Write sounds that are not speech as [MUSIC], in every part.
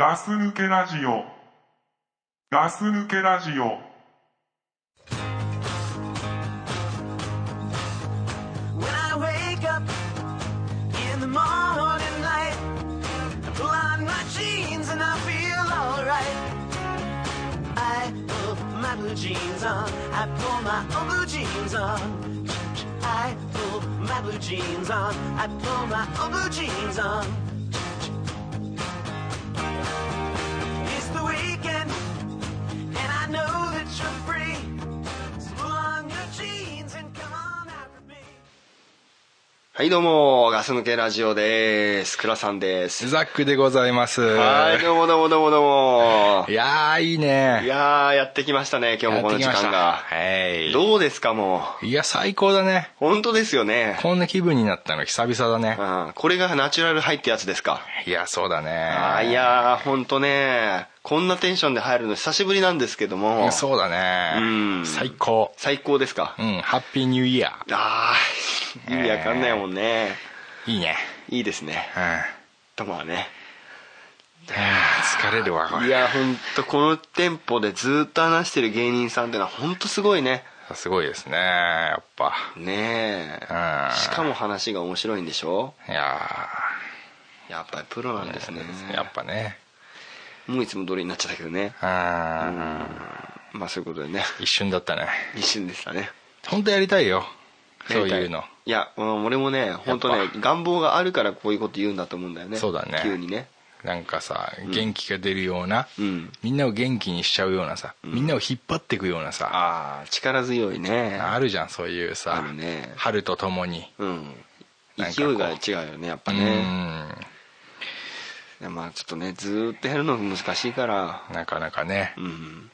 ガス抜けラジオ。ガス抜けラジオ。When I wake up in the morning light, I pull on my jeans and I feel alright. I put my blue jeans on, I pull my own blue jeans on. I pull my blue jeans on, I pull my own blue jeans on. はい、どうも、ガス抜けラジオです。倉さんです。ザックでございます。はい、どうもどうもどうもどうもい。やー、いいね。いやー、やってきましたね、今日もこの時間が。はい。どうですか、もう？いや、最高だね。本当ですよね。こんな気分になったの久々だね。うん、これがナチュラルハイってやつですか？いや、そうだね。あーいやー、ほんとね、こんなテンションで入るの久しぶりなんですけども。そうだね。うん最高。最高ですか？うん、ハッピーニューイヤあー、意味わかんないもんね。ー。いいね。いいですね。うん。はとまあね。あ疲れるわ、これ。いや、ほんとこのテンポでずっと話してる芸人さんってのはほんとすごいね。すごいですね、やっぱ。ねうんえ。しかも話が面白いんでしょ？いややっぱりプロなんですね。ー、やっぱね。もういつも通りになっちゃったけどね。うん。まあそういうことでね。一瞬だったね。一瞬でしたね。本当やりたいよ。そういうの。いや、うん俺もね、本当ね願望があるからこういうこと言うんだと思うんだよね。そうだね急にね。なんかさ元気が出るような、うんみんなを元気にしちゃうようなさ、みんなを引っ張っていくようなさああ、力強いね。あるじゃんそういうあさ、るね春とともにうん。勢いが違うよね、やっぱうね。まあちょっとね、ずーっとやるの難しいから。なかなかね、うん。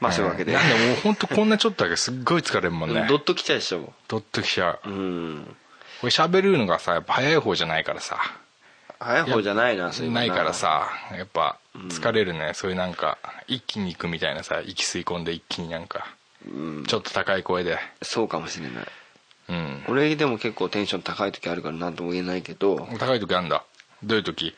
まあそういうわけで。なんでもう本当こんなちょっとだけすっごい疲れるもんねドッときちゃうでしょ。ドッときちゃううん。これ喋るのがさやっぱ早い方じゃないからさ早い方じゃないな、そういうのないから。さやっぱ疲れるね、そういうなんか一気に行くみたいなさ息吸い込んで一気になんかうん。ちょっと高い声でそうかもしれない。うん俺でも結構テンション高い時あるから何とも言えないけど、高い時あんだどういう時？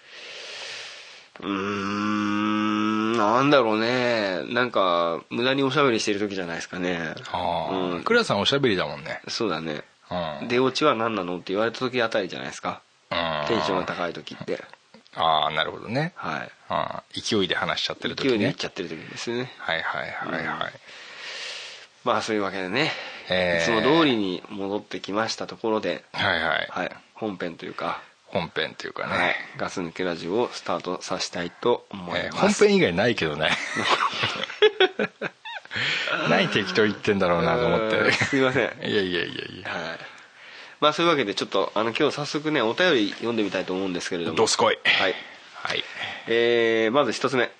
うーん、なんだろうね。なんか、無駄におしゃべりしてる時じゃないですかね。ああ、うん。クラさんおしゃべりだもんね。そうだね。うん。出落ちは何なの？って言われた時あたりじゃないですか。うん。テンションが高い時って。ああなるほどね、はい。勢いで話しちゃってる時勢いでいねっちゃってる時ですね。はいはいはいはい、まあそういうわけでね、えー。いつも通りに戻ってきましたところで、はいはい、はい、本編というか、本編っていうかね、はい、ガス抜けラジオをスタートさせたいと思いえーます。本編以外ないけどね [LAUGHS] 何適当言ってんだろうなと思ってすいません。いやいやいやいやはい。まあそういうわけでちょっとあの今日早速ねお便り読んでみたいと思うんですけれども。どすこいはい。はいえー、まず一つ目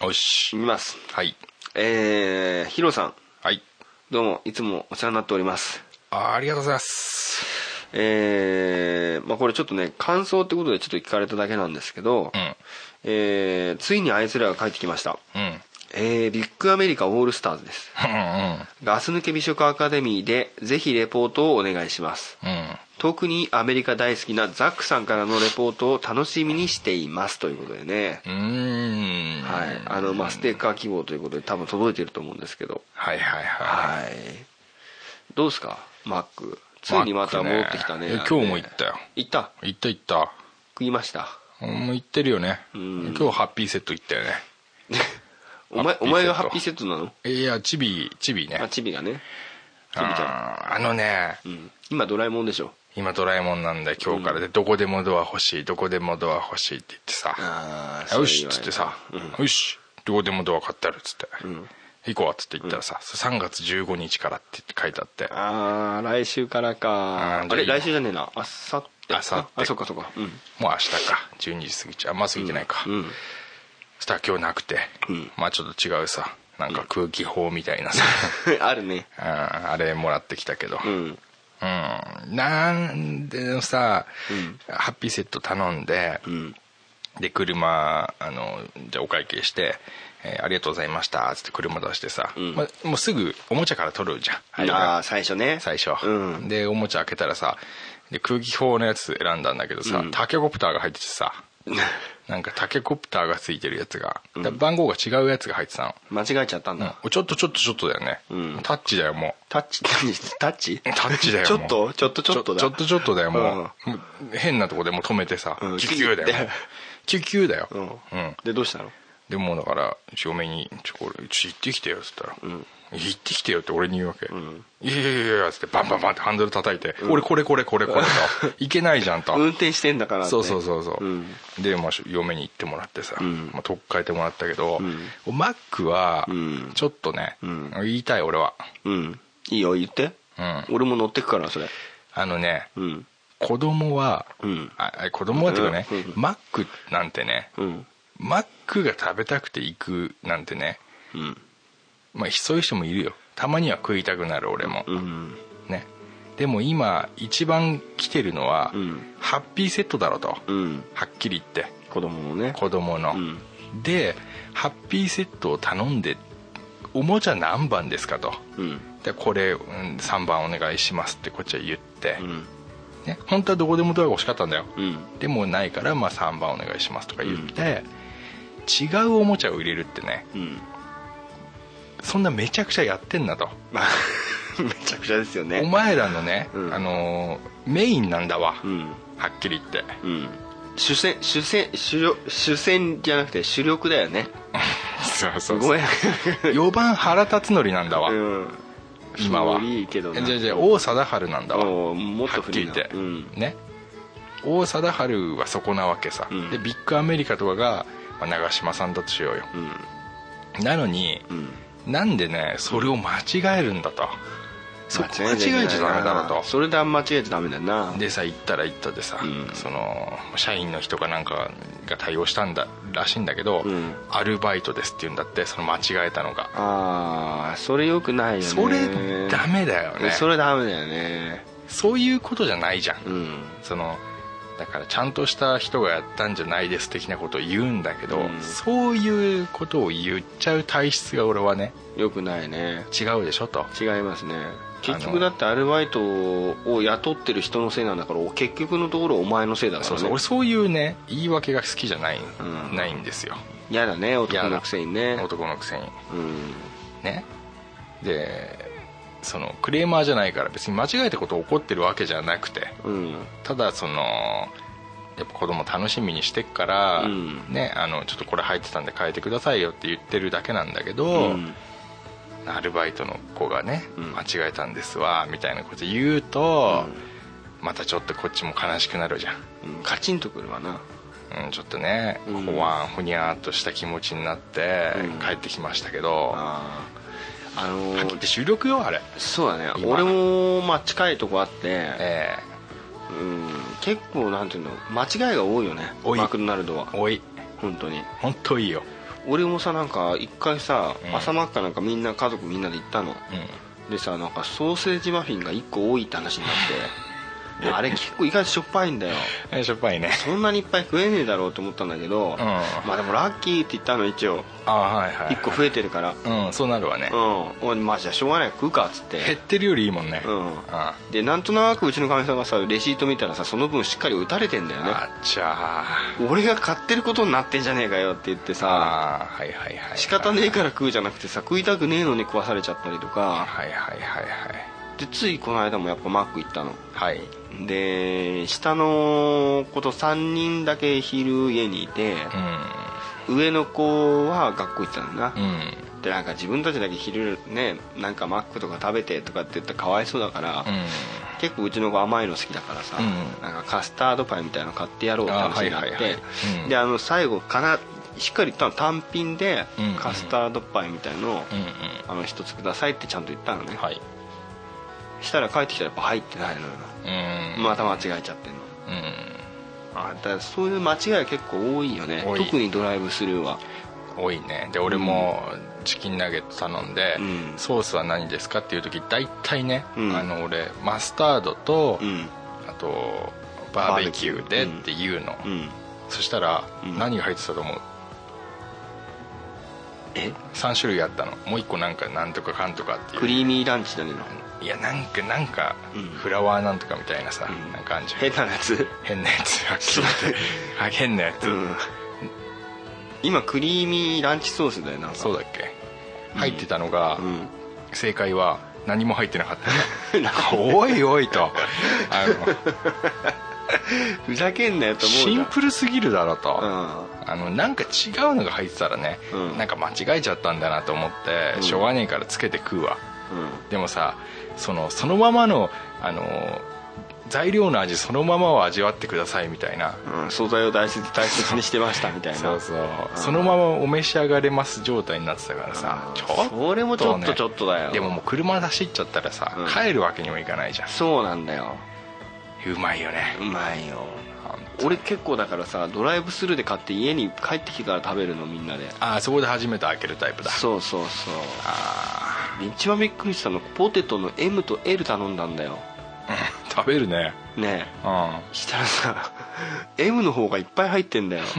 よし見ます。はいえー、ヒロさんはいどうもいつもお世話になっております。ありがとうございますえー、まあこれちょっとね感想ってことでちょっと聞かれただけなんですけど、うん。えー、ついにあいつらが帰ってきました。うん。えー、ビッグアメリカオールスターズです。うんガス抜け美食アカデミーでぜひレポートをお願いします。うん。うん特にアメリカ大好きなザックさんからのレポートを楽しみにしています。ということでね、うーん。はい。あのまあステッカー希望ということで多分届いてると思うんですけど。はいはいはい。はい。どうですか？マックついにまた戻ってきたね。今日も行ったよ。行った？行った行った。食いました？もう行ってるよね。ん。今日ハッピーセット行ったよね。[LAUGHS] お前お前がハッピーセットなの？いやチビチビね。あチビがね。チビちゃあのね。ん、うん、今ドラえもんでしょ？今ドラえもんなんだよ今日からで。どこでもドア欲しいどこでもドア欲しいって言ってさ。あよしっつってさ。よしどこでもドア買ってあるっつって行こうっつって言ったらさ3月15日からって書いてあって。ああ来週からか。あれ来週じゃねえな。あさって明後日あそっかそっか。うん。もう明日か。12時過ぎちゃう。あんま過ぎてないか。うん。そしたら今日なくて。うん。まあちょっと違うさ。なんか空気砲みたいなさ。[LAUGHS] あるね。うんあれもらってきたけど。うん。うん。なんでさハッピーセット頼んでうん。で車あのじゃあお会計して、えーありがとうございました」っつって車出してさ、ん。まもうすぐおもちゃから取るじゃん。あれあ最初ね。最初、うん。でおもちゃ開けたらさで空気砲のやつ選んだんだけどさ、うん。タケコプターが入っててさ [LAUGHS] なんかタケコプターがついてるやつが、だ番号が違うやつが入ってたの、間違えちゃったんだ、うん。ちょっとちょっとちょっとだよね、うん。タッチだよもタッチ何タッチ？うタッチだよちょっと？ちょっとちょっとだ。ちょっとちょっとだよもう,、変なとこでもう止めてさ、うん。キュキュだよキュキュだよ、うん。うん。でどうしたの？でもうだから嫁に「ちょこれちょ行ってきてよ」っつったら「ん。行ってきてよ」って俺に言うわけ「ん。いやいやいやいや」っつってバンバンバンってハンドル叩いて「俺これこれこれこれ」と「[LAUGHS] いけないじゃん」と。運転してんだからそうそうそうそう、うん。で、まあ、嫁に行ってもらってさ、ん。まあ、取っ替えてもらったけど、ん。マックはん。ちょっとね、ん。言いたい俺は。うん。いいよ言って。うん。俺も乗ってくからそれ。あのねうん。子供は、うん。ああ子供はっていうかね、うん。うん。マックなんてねうんマックが食べたくて行くなんてね。うん。まあそういう人もいるよ。たまには食いたくなる俺も、うん。ね。でも今一番来てるのは、うん。ハッピーセットだろと、うん。はっきり言って。子供のね。子供の、うん。でハッピーセットを頼んでおもちゃ何番ですかと。うん。でこれ、うん、3番お願いしますってこっちは言って、うん。ね、本当はどこでもドアが欲しかったんだよ、うん。でもないから、まあ、3番お願いしますとか言って、違うおもちゃを入れるってね。うん。そんなめちゃくちゃやってんなと、まあ [LAUGHS] めちゃくちゃですよね。お前らのね、うん。あのーメインなんだわ、うん。はっきり言って。うん。主戦主戦主力主戦じゃなくて主力だよね。[LAUGHS] そうそうごめん。4番原辰徳なんだわ、うん。今は。いいけどな。じゃあじゃあ王貞治なんだわ。おもっとはっきり言って、ね。王貞治はそこなわけさ、うん。でビッグアメリカとかが、まあ、長嶋さんだとしようよ。うん。なのに、うん。なんでねそれを間違えるんだと。そこ間違えちゃダメだろと。それであんま間違えちゃダメだよな。でさ行ったら行ったでさ、うん。その社員の人かなんかが対応したんだらしいんだけど、うん。アルバイトですって言うんだってその間違えたのが。ああそれよくないよね。それダメだよね。それダメだよね。そういうことじゃないじゃん、うん。そのだからちゃんとした人がやったんじゃないです的なことを言うんだけど、うん。そういうことを言っちゃう体質が俺はねよくないね。違うでしょと。違いますね。結局だってアルバイトを雇ってる人のせいなんだから結局のところお前のせいだからね。そうそう。俺そういうね言い訳が好きじゃない,、うん。ないんですよ。嫌だね男のくせにね。男のくせに。うん。ね。でそのクレーマーじゃないから別に間違えたこと起こってるわけじゃなくてうん。ただそのやっぱ子供楽しみにしてっから、うん。ねあのちょっとこれ入ってたんで変えてくださいよって言ってるだけなんだけど、うん。アルバイトの子がね、うん。間違えたんですわみたいなこと言うと、またちょっとこっちも悲しくなるじゃん、うん。カチンとくるわな。うん、ちょっとねうん。ほわんふにゃーっとした気持ちになってうん。帰ってきましたけど、あのはって収録よあれ。そうだね。今。俺もまあ近いとこあってえうん結構なんていうの間違いが多いよね。マクドナルドは。えおい。本当に。本当いいよ、俺もさなんか一回さ、うん。朝マッカなんかみんな家族みんなで行ったの。うん、でさなんかソーセージマフィンが1個多いって話になって [LAUGHS] あれ結構意外としょっぱいんだよ。えしょっぱいね。そんなにいっぱい食えねえだろうと思ったんだけど、ん。まあでもラッキーって言ったの一応。あはいはい、はい、1個増えてるから。うんそうなるわね、うん。まあじゃあしょうがない。食うかっつっ減っててるよりいいもんね。うん。あでなんとなくうちのかみさんがさレシート見たらさその分しっかり打たれてんだよね。あっちゃ俺が買ってることになってんじゃねえかよって言ってーさあーはいはいはい仕方ねえから食うじゃなくてさ食いたくねえのに食わされちゃったりとか。はいはいはいはい。でついこの間もやっぱマック行ったの。はいで下の子と3人だけ昼家にいて、上の子は学校行ってたんだな、うん。うんでなんか自分たちだけ昼ねなんかマックとか食べてとかって言ったらかわいそうだから、うん。結構うちの子甘いの好きだからさ、うん。なんかカスタードパイみたいなの買ってやろうって話になって、あはいはいはい。うん。であの最後かなしっかり言ったの単品でうん。カスタードパイみたいのを、うんあの一つくださいってちゃんと言ったのね、うんはいしたら帰ってきたらやっぱ入ってないのよ、うん。また間違えちゃってんの。うん。あだそういう間違いが結構多いよね。特にドライブスルーは。多いね。で俺もチキンナゲット頼んで、うん。ソースは何ですかっていう時大体ね、うん。あの俺マスタードと、うん。あとバーベキューでっていうの、うん。そしたら、うん。何が入ってたと思う？え？3種類あったの。もう1個なんかなんとかかんとかっていう。クリーミーランチだねいやなんかなんかうん。フラワーなんとかみたいなさ、うん。なんかあんじゃん。変なやつ。変なやつ。はっきり言ってあ変なやつ、うん。今クリーミーランチソースだよな。そうだっけ。入ってたのが、うん。正解は何も入ってなかった。[LAUGHS] おいおいと。あの [LAUGHS] ふざけんなよと思うシンプルすぎるだろと、うん。あのなんか違うのが入ってたらね、うん。なんか間違えちゃったんだなと思って、うん。しょうがねえからつけて食うわ。うん。でもさそのそのままのあの材料の味そのままを味わってくださいみたいな。うん、素材を大切大切にしてました [LAUGHS] みたいな。そうそう。そのままお召し上がれます状態になってたからさ。うん。ちょっと、ね、それもちょっとちょっとだよ。でももう車出しっちゃったらさ、うん。帰るわけにもいかないじゃん。そうなんだよ。うまいよね。うまいよ俺結構だからさドライブスルーで買って家に帰ってきてから食べるのみんなで。ああそこで初めて開けるタイプだ。そうそうそう。あで一番びっくりしたのポテトの M と L 頼んだんだよ。あ [LAUGHS] 食べるね。ねえ。うん。したらさ [LAUGHS] M の方がいっぱい入ってんだよ。[LAUGHS]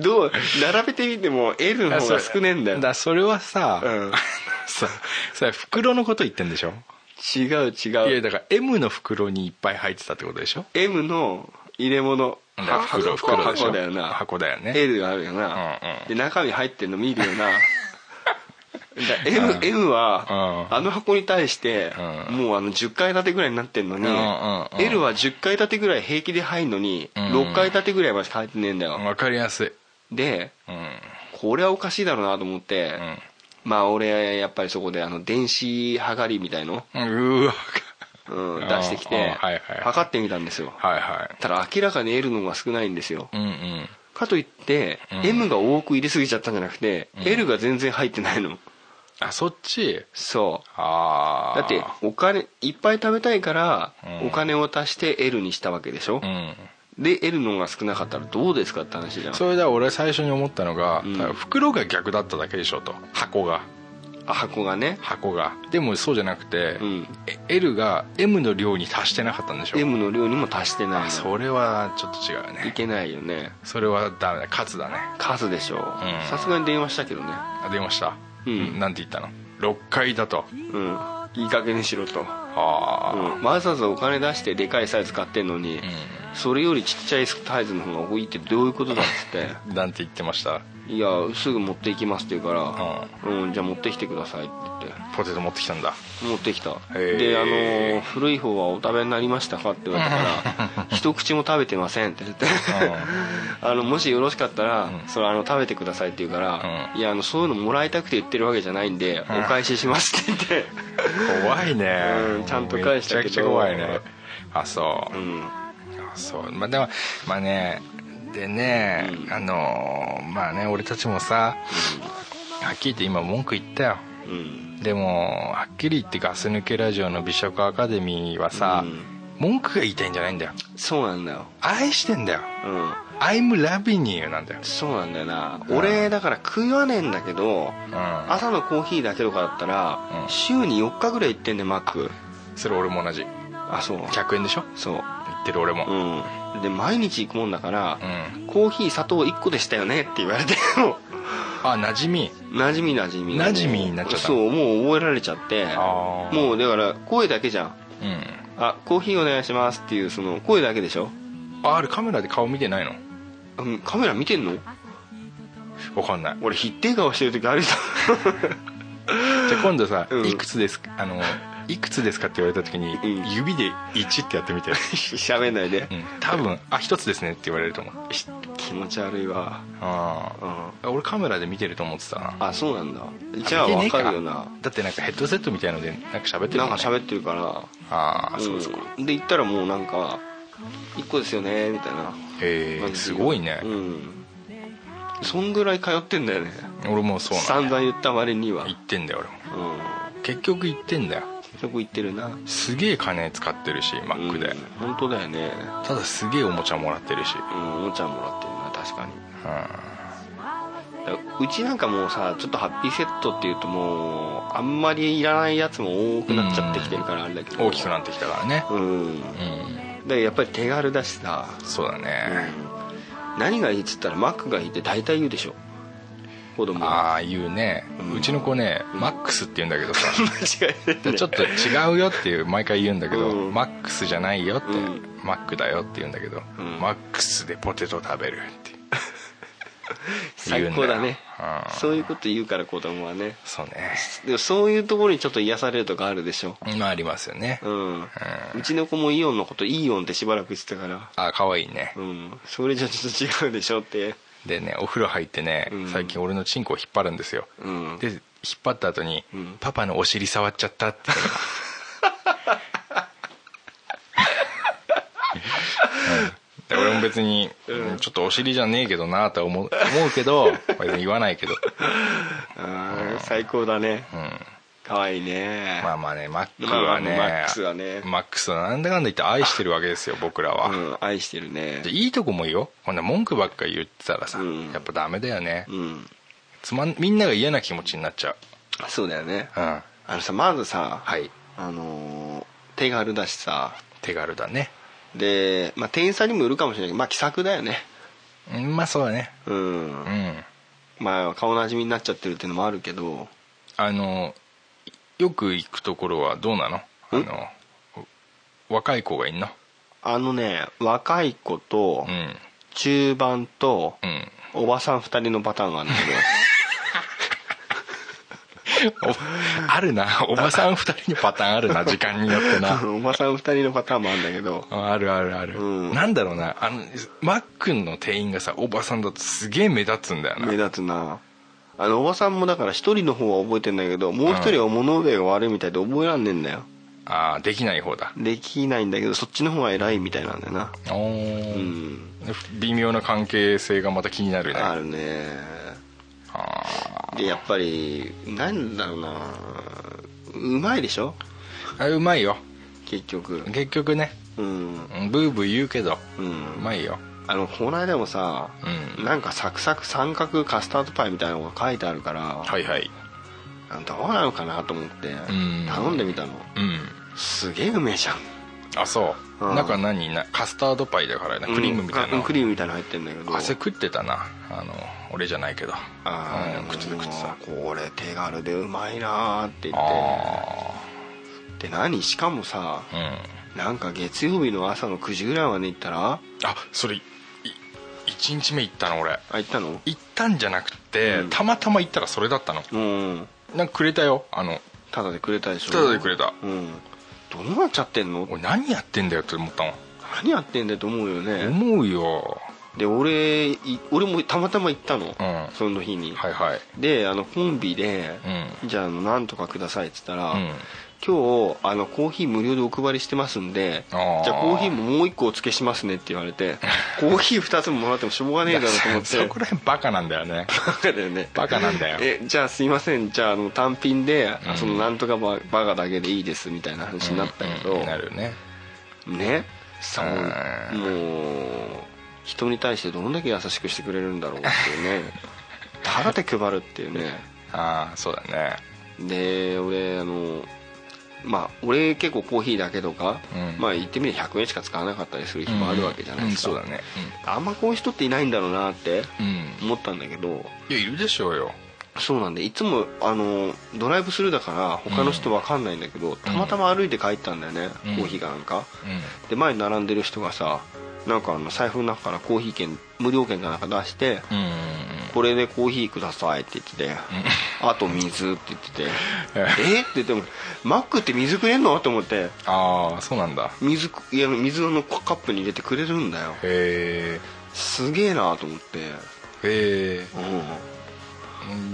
どう並べてみても L の方が少ねえんだよ。だそれはさ、うん。ささ袋のこと言ってんでしょ？違う違う。いやだから M の袋にいっぱい入ってたってことでしょ？M の入れ物。袋箱袋でしょ？箱だよな。箱だよね。L があるよな、うんうん。で中身入ってんの見るよな。[LAUGHS] だ M, M は、うん。あの箱に対して、うん。もうあの10階建てぐらいになってんのに、L は10階建てぐらい平気で入んのに、うん。6階建てぐらいまで入ってねえんだよ、わかりやすい。でうん。これはおかしいだろうなと思って、うんまあ俺やっぱりそこであの電子はがりみたいの、うわうん、ん出してきて、うんはいはい。測ってみたんですよ。はいはい。ただ明らかに L の方が少ないんですよ。うんうん。かといって、うん。M が多く入れすぎちゃったんじゃなくて、L が全然入ってないの。あそっち？そああうだってお金いっぱい食べたいから、うん。お金を足して L にしたわけでしょ？う、んで L の方が少なかったらどうですかって話じゃん。それで俺最初に思ったのが、うん。袋が逆だっただけでしょと。箱が。あ箱がね。箱が。でもそうじゃなくて、うん。え L が M の量に達してなかったんでしょ。M の量にも足してないそれはちょっと違うよね。いけないよね。それはダメ。だカツだね。数でしょん。さすがに電話したけどね。あ出ました？うん。なんて言ったの？6階だと。うん。いい加減にしろと、あ。うん、わざわざお金出してでかいサイズ買ってんのに、あそれよりちっちゃいサイズの方が多いってどういうことだっつって。う [LAUGHS] んなんて言ってました？いやすぐ持って行きますって言うから、うん、じゃあ持ってきてくださいって言って。ポテト持ってきたんだ。持ってきた。ー。であの古い方はお食べになりましたかって言われたから [LAUGHS] 一口も食べてませんって言って。[LAUGHS] あのもしよろしかったら、うん。それあの食べてくださいって言うから、うん。いやあのそういうのもらいたくて言ってるわけじゃないんで、うん。お返ししますって言って。怖いね、うんちゃんと返したけど。めちゃくちゃ怖いね。あそう、うん。あそう。まあでもまあねでね、うん。あのーまあね俺たちもさはっきり言って今文句言ったよ。うん。でもはっきり言ってガス抜けラジオの美食アカデミーはさ、うん。文句が言いたいんじゃないんだよ。そうなんだよ。愛してんだよ。うん。I'm loving you なんだよ。そうなんだよな、うん。俺だから食わねえんだけどうん。朝のコーヒーだけとかだったら、うん。週に4日ぐらい行ってんねマック。それ俺も同じ。あそう。100円でしょ？そう。言ってる俺も。うん。で毎日行くもんだから、うん。コーヒー砂糖1個でしたよねって言われて [LAUGHS] もあ馴染み。馴染み馴染み。馴染みになっちゃった。そうもう覚えられちゃって。もうだから声だけじゃん。うん。あコーヒーお願いしますっていうその声だけでしょ、ああれカメラで顔見てないの？うん、カメラ見てんの？わかんない。俺ひってえ顔してる時あるじ [LAUGHS] じゃあ今度さ、うん。いくつです？かあのいくつですかって言われた時に、うん。指で1ってやってみて、[LAUGHS] 喋んないで。う、ん、多分あ一つですねって言われると思う。気持ち悪いわ。あうん。あ俺カメラで見てると思ってたな。あそうなんだ。じゃあわ見てねえか。るよな。だってなんかヘッドセットみたいのでなんか喋ってるねなんか喋ってるからああそうそう。うんで言ったらもうなんか「1個ですよね」みたいな。へえすごいね、うん。そんぐらい通ってんだよね。俺もそうなん散だ々言った割には。言ってんだよ俺も。うん。結局言ってんだよそこ行ってるな。すげえ金使ってるしマックで、うん本当だよね。ただすげえおもちゃもらってるし。うんおもちゃもらってるな確かに。うだからうちなんかもうさちょっとハッピーセットっていうともうあんまりいらないやつも多くなっちゃってきてるからあれだけど。ん大きくなってきたからね。うん。うん。だやっぱり手軽だしさ。そうだね、何がいいっつったらマックがいいって大体言うでしょ子供はああ言うね、うちの子ね、マックスって言うんだけどさ。[LAUGHS] 間違えてちょっと違うよっていう毎回言うんだけど、うん。マックスじゃないよって、うん。マックだよって言うんだけど、ん。マックスでポテト食べるって。[LAUGHS] 最高だね。うん。そういうこと言うから子供はね。そうね。でもそういうところにちょっと癒されるとかあるでしょ？まあありますよね、うん、うちの子もイオンのことイオンってしばらく言ってたから。あ可愛いね。うん。それじゃちょっと違うでしょってでねお風呂入ってね、うん。最近俺のチンコを引っ張るんですよ、うん。で引っ張った後に、うん。パパのお尻触っちゃった」って言ううんで俺も別に、うん。ちょっとお尻じゃねえけどなとは思う思うけど別に言わないけど、[LAUGHS] あー最高だね。うん、かわいいね。まあまあねマックはね、まあまあマックスはね。マックスはなんだかんだ言って愛してるわけですよ [LAUGHS] 僕らは、うん愛してるね。でいいとこもいいよ。こんな文句ばっかり言ってたらさ、うん。やっぱダメだよね、うん。つまんみんなが嫌な気持ちになっちゃそうだよね。ううん。あのさまずさはい。あのー手軽だしさ。手軽だね。で、まあ、店員さんにもよるかもしれないけどまあ気さくだよね。うんまあそうだね。うん、うん。まあ顔なじみになっちゃってるっていうのもあるけど。あのよく行くところはどうなの？あんの若い子がいんの？あのね若い子とうん。中盤とうん。おばさん2人のパターンがあるんだ [LAUGHS] おあるな。おばさん二人のパターンあるな [LAUGHS] 時間によってけな。どおばさん2人のパターンもあるんだけど。あるあるある、うん。なんだろうな。あのマックの店員がさおばさんだとすげえ目立つんだよな。目立つなあのおばさんもだから1人の方は覚えてんだけどもう1人は物覚えが悪いみたいで覚えらんねえんだよ。ああできない方だ。できないんだけどそっちの方が偉いみたいなんだよな。おー。うん。微妙な関係性がまた気になるね。あるね。あでやっぱりなんだろうな。うまいでしょ？ーあうまいよ。結局。結局ね。うん。うんブーブー言うけどううんまいよあのこの間もさ、うん。なんかサクサク三角カスタードパイみたいなのが書いてあるから、はいはい。どうなのかなと思ってん。頼んでみたの。うん。すげえうめえじゃん。あそう、うん。中何？なカスタードパイだからね。クリームみたいな、うんクリームみたいなの入ってんだけど。汗食ってたな。あの俺じゃないけど。あーうん。食ってた食ってたこれ手軽でうまいなーって言っあて。で何？しかもさあうん。なんか月曜日の朝の9時ぐらいまで行ったらあそれい1日目行ったの俺。あ行ったの？行ったんじゃなくて、うん。たまたま行ったらそれだったの。うん。なんかくれたよ。あのただでくれたでしょ？ただでくれた。うん。どうなっちゃってんの？俺何やってんだよって思ったもん、何やってんだよと思うよね。思うよ。で俺い俺もたまたま行ったの、ん。その日に、はいはい。であのコンビで、うじゃあなんとかくださいっつったら、うん今日あのコーヒー無料でお配りしてますんでじゃあコーヒーももう一個お付けしますねって言われて [LAUGHS] コーヒー2つももらってもしょうがねえだろうと思って。そこら辺バカなんだよね。バカだよね。バカなんだよ。[LAUGHS] えじゃあすいません。じゃああの単品で、うん。そのなんとかババカだけでいいですみたいな話になったけど、うんうんなるよね。ね？そううん。もう人に対してどんだけ優しくしてくれるんだろうっていうね。[LAUGHS] ただで配るっていうね。ああそうだね。で俺あのまあ俺結構コーヒーだけとか、うん。まあ言ってみれば100円しか使わなかったりする日もあるわけじゃないですか、うんうんそうだね。あんまこういう人っていないんだろうなって思ったんだけど。いやいるでしょうよ。そうなんでいつもあのドライブスルーだから他の人わかんないんだけど、たまたま歩いて帰ったんだよね、うん。コーヒーかなんか。うで前に並んでる人がさなんかあの財布の中からコーヒー券無料券かなんか出して、これでコーヒーくださいって言ってて、あと水って言っててえ？って言ってもマックって水くれんの？と思って。ああそうなんだ。水いや水のカップに入れてくれるんだよ。へすげえなと思って。えへ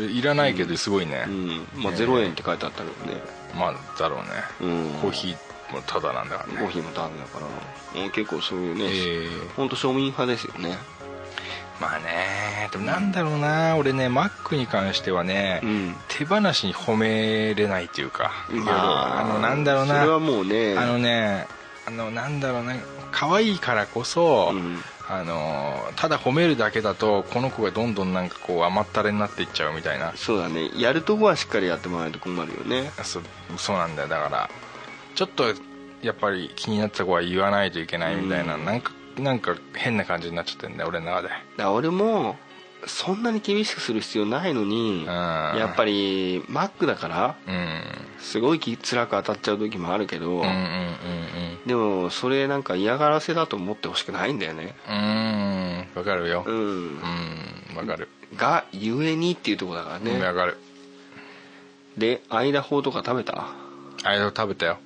えいらないけどすごいね、うん、うん、まあ0円って書いてあったけどね。まあだろうね、うん。コーヒーもタダなんだからね。コーヒーもタダだから、うん、結構そういうね、ええ本当庶民派ですよねまあねでもなんだろうな俺ねマックに関してはね、うん。手放しに褒めれないっていうかまああのなんだろうなそれはもうねあのねあのなんだろうな可愛いからこそ、うん。あのただ褒めるだけだとこの子がどんどんなんかこう甘ったれになっていっちゃうみたいな。そうだね。やるとこはしっかりやってもらわないと困るよね。そそうなんだよ。だからちょっとやっぱり気になった子は言わないといけないみたいな、うん。なんかなんか変な感じになっちゃってんだよ俺の中で。だ俺もそんなに厳しくする必要ないのにやっぱりマックだからうん。すごいき辛く当たっちゃう時もあるけど、うんうんうんでもそれなんか嫌がらせだと思ってほしくないんだよね。うん。うんわかるよ。ううんわかる。がゆえにっていうところだからね、わかる。で間法とか食べた？あれを食べたよ。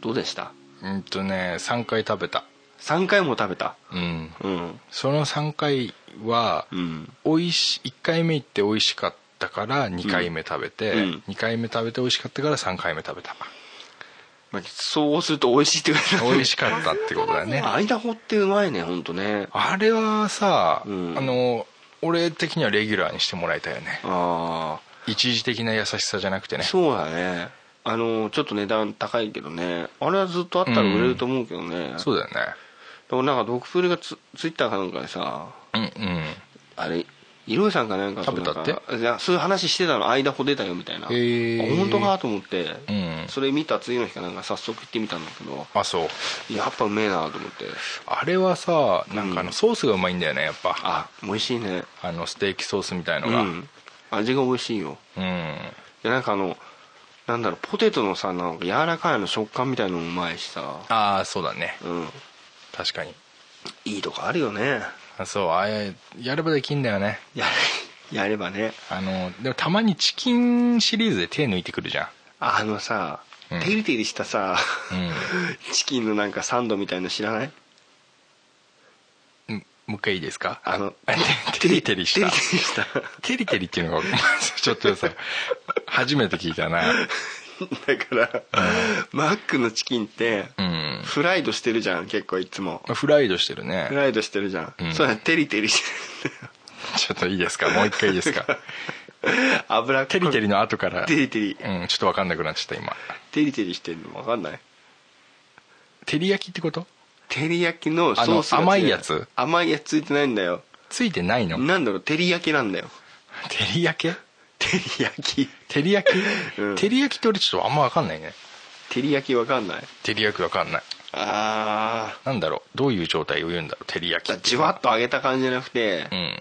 どうでした？うんとね3回食べた3回も食べた。うん。うん。その3回はうん。美味し1回目行って美味しかったから2回目食べて、うん。2回目食べて美味しかったから3回目食べた。まあ、そうすると美味しいってこと美味しかったってことだよね。[LAUGHS] 間法ってうまいね本当ね。あれはさ、うん。あの俺的にはレギュラーにしてもらいたいよね。あ一時的な優しさじゃなくてね。あそうだね。あのちょっと値段高いけどね。あれはずっとあったら売れると思うけどね、そうだよねでもなんかドクプルがツツイッターかなんかでさうんうん。あれいろいさんかなんかと食べたって？なんかいやそういう話してたの間ほ出たよみたいな。へー。あ本当かと思って、うん。それ見た次の日かなんか早速行ってみたんだけどあそう。やっぱうめえなと思って。あれはさなんかあのソースがうまいんだよねやっぱ。あ美味しいね。あのステーキソースみたいのが。うん。味が美味しいよ。うん。でなんかあのなんだろうポテトのさなんか柔らかいの食感みたいのもうまいしさ。ああそうだね。うん確かに。いいとこあるよね。あそう。あれやればできんだよね。やれ [LAUGHS] やればね。あのでもたまにチキンシリーズで手抜いてくるじゃん。あのさ、うん。テリテリしたさ、う [LAUGHS] チキンのなんかサンドみたいの知らない？ん。もう一回いいですか？あのあテリテリしたテリテリしたテリテリっていうのがちょっとさ初めて聞いたな [LAUGHS] だから、マックのチキンって、うん。フライドしてるじゃん結構いつも。フライドしてるね。フライドしてるじゃん、うん。それテリテリして [LAUGHS] ちょっといいですか？もう一回いいですか？る [LAUGHS] 油っこい。テリテリの後から。テリテリ。うんちょっと分かんなくなっちゃった今。テリテリしてるの分かんない。照り焼きってこと？照り焼きのソース甘いやつ？甘いやつついてないんだよ。ついてないの？なんだろう照り焼きなんだよ。照り焼き照り焼き。照り焼き、うん。照り焼きって俺ちょっとあんま分かんないね。照り焼き分かんない？照り焼き分かんない。あなんだろう？どういう状態を言うんだろう？照り焼きあって。じわっと揚げた感じじゃなくて、うん。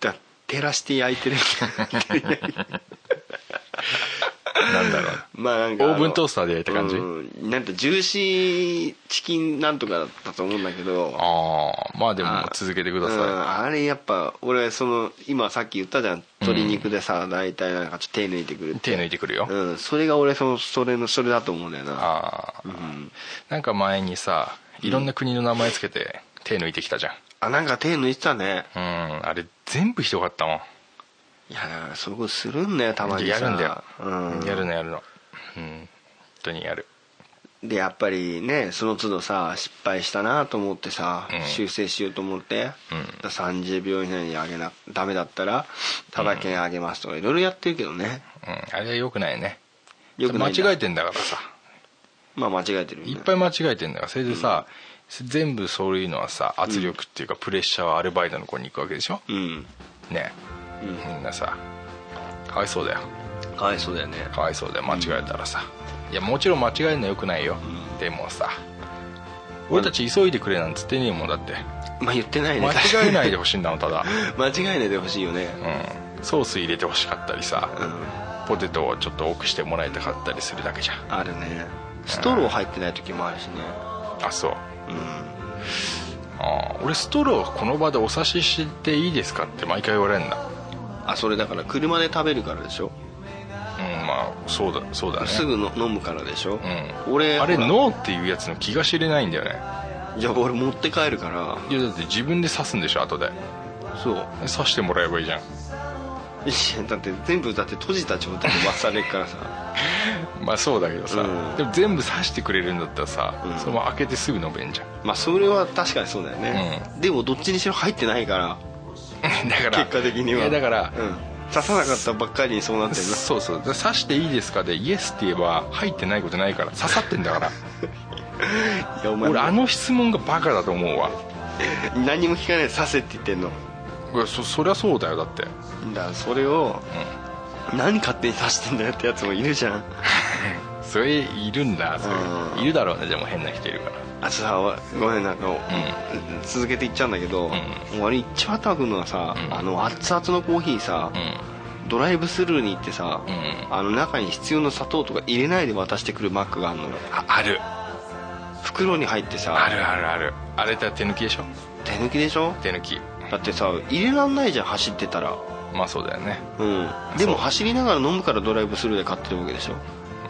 だ照らして焼いてる。な [LAUGHS] んだろう。[LAUGHS] まあなんかオーブントースターで焼いた感じ？うんなんかジューシーチキンなんとかだったと思うんだけど。ああまあでも続けてください、うんあれやっぱ俺その今さっき言ったじゃん。鶏肉でさ大体なんかちょっと手抜いてくるって。手抜いてくるよ、うんそれが俺そのそれのそれだと思うんだよな。ああ、うん。なんか前にさいろんな国の名前つけて手抜いてきたじゃん。あなんか手抜いてたね。うんあれ全部ひどかったもんいやだからそういうことするんだよたまにさ。やるんだよ、うん。やるのやるの。うん。本当にやる。でやっぱりねその都度さ失敗したなと思ってさ、うん。修正しようと思って、うん。だ30秒以内に上げなダメだったらただけ上げますとかいろいろやってるけどね。うん。あれはよくないね。よくないんだ。間違えてんだからさ。まあ間違えてるよね。いっぱい間違えてんだから。それでさ、全部そういうのはさ圧力っていうかプレッシャーはアルバイトの子に行くわけでしょ？うん。ねうん。みんなさ。かわいそうだよ。かわいそうだよね。かわいそうだよ。間違えたらさ、いやもちろん間違えるのはよくないよ、でもさ。俺たち急いでくれなんつってねえもんだって。まあ言ってないね。間違えないでほしいんだもんただ。[LAUGHS] 間違えないでほしいよね。うん。ソース入れてほしかったりさ、うん。ポテトをちょっと多くしてもらいたかったりするだけじゃん。あるね。ストロー入ってない時もあるしね。あそう。うん。あー俺ストローこの場でお差ししていいですかって毎回言われるんだあそれだから車で食べるからでしょ、うんまあそうだそうだね。すぐの飲むからでしょ、うん。俺あれノーっていうやつの気が知れないんだよね。じゃあ俺持って帰るから。いやだって自分で刺すんでしょ後で。そう。刺してもらえばいいじゃん。いやだって全部だって閉じた状態で渡されるからさ。[LAUGHS] まあそうだけどさ、うん。でも全部刺してくれるんだったらさ、うん。そのまま開けてすぐ飲めんじゃん。まあそれは確かにそうだよね、でもどっちにしろ入ってないから [LAUGHS] だから結果的には。だから、うん、刺さなかったばっかりにそうなってるな。そうそう。で刺していいですか？でイエスって言えば入ってないことないから刺さってんだから。[LAUGHS] いやお前俺あの質問がバカだと思うわ。何も聞かないで刺せって言ってんの。いやそそりゃそうだよだって。だそれを、何勝手に刺してんだよってやつもいるじゃん。[LAUGHS] それいるんだそれ。うん。いるだろうねでも変な人いるからあとさごめんなんか、続けていっちゃうんだけど、俺一番頭くるのはさ、うん。あの熱々のコーヒーさ、うドライブスルーに行ってさ、ん。あの中に必要な砂糖とか入れないで渡してくるマックがあるのよ。あある。袋に入ってさあるあるある。あれって手抜きでしょ？手抜きでしょ？手抜き。だってさ入れらんないじゃん走ってたら。まあそうだよね。うん。でも走りながら飲むからドライブスルーで買ってるわけでしょ？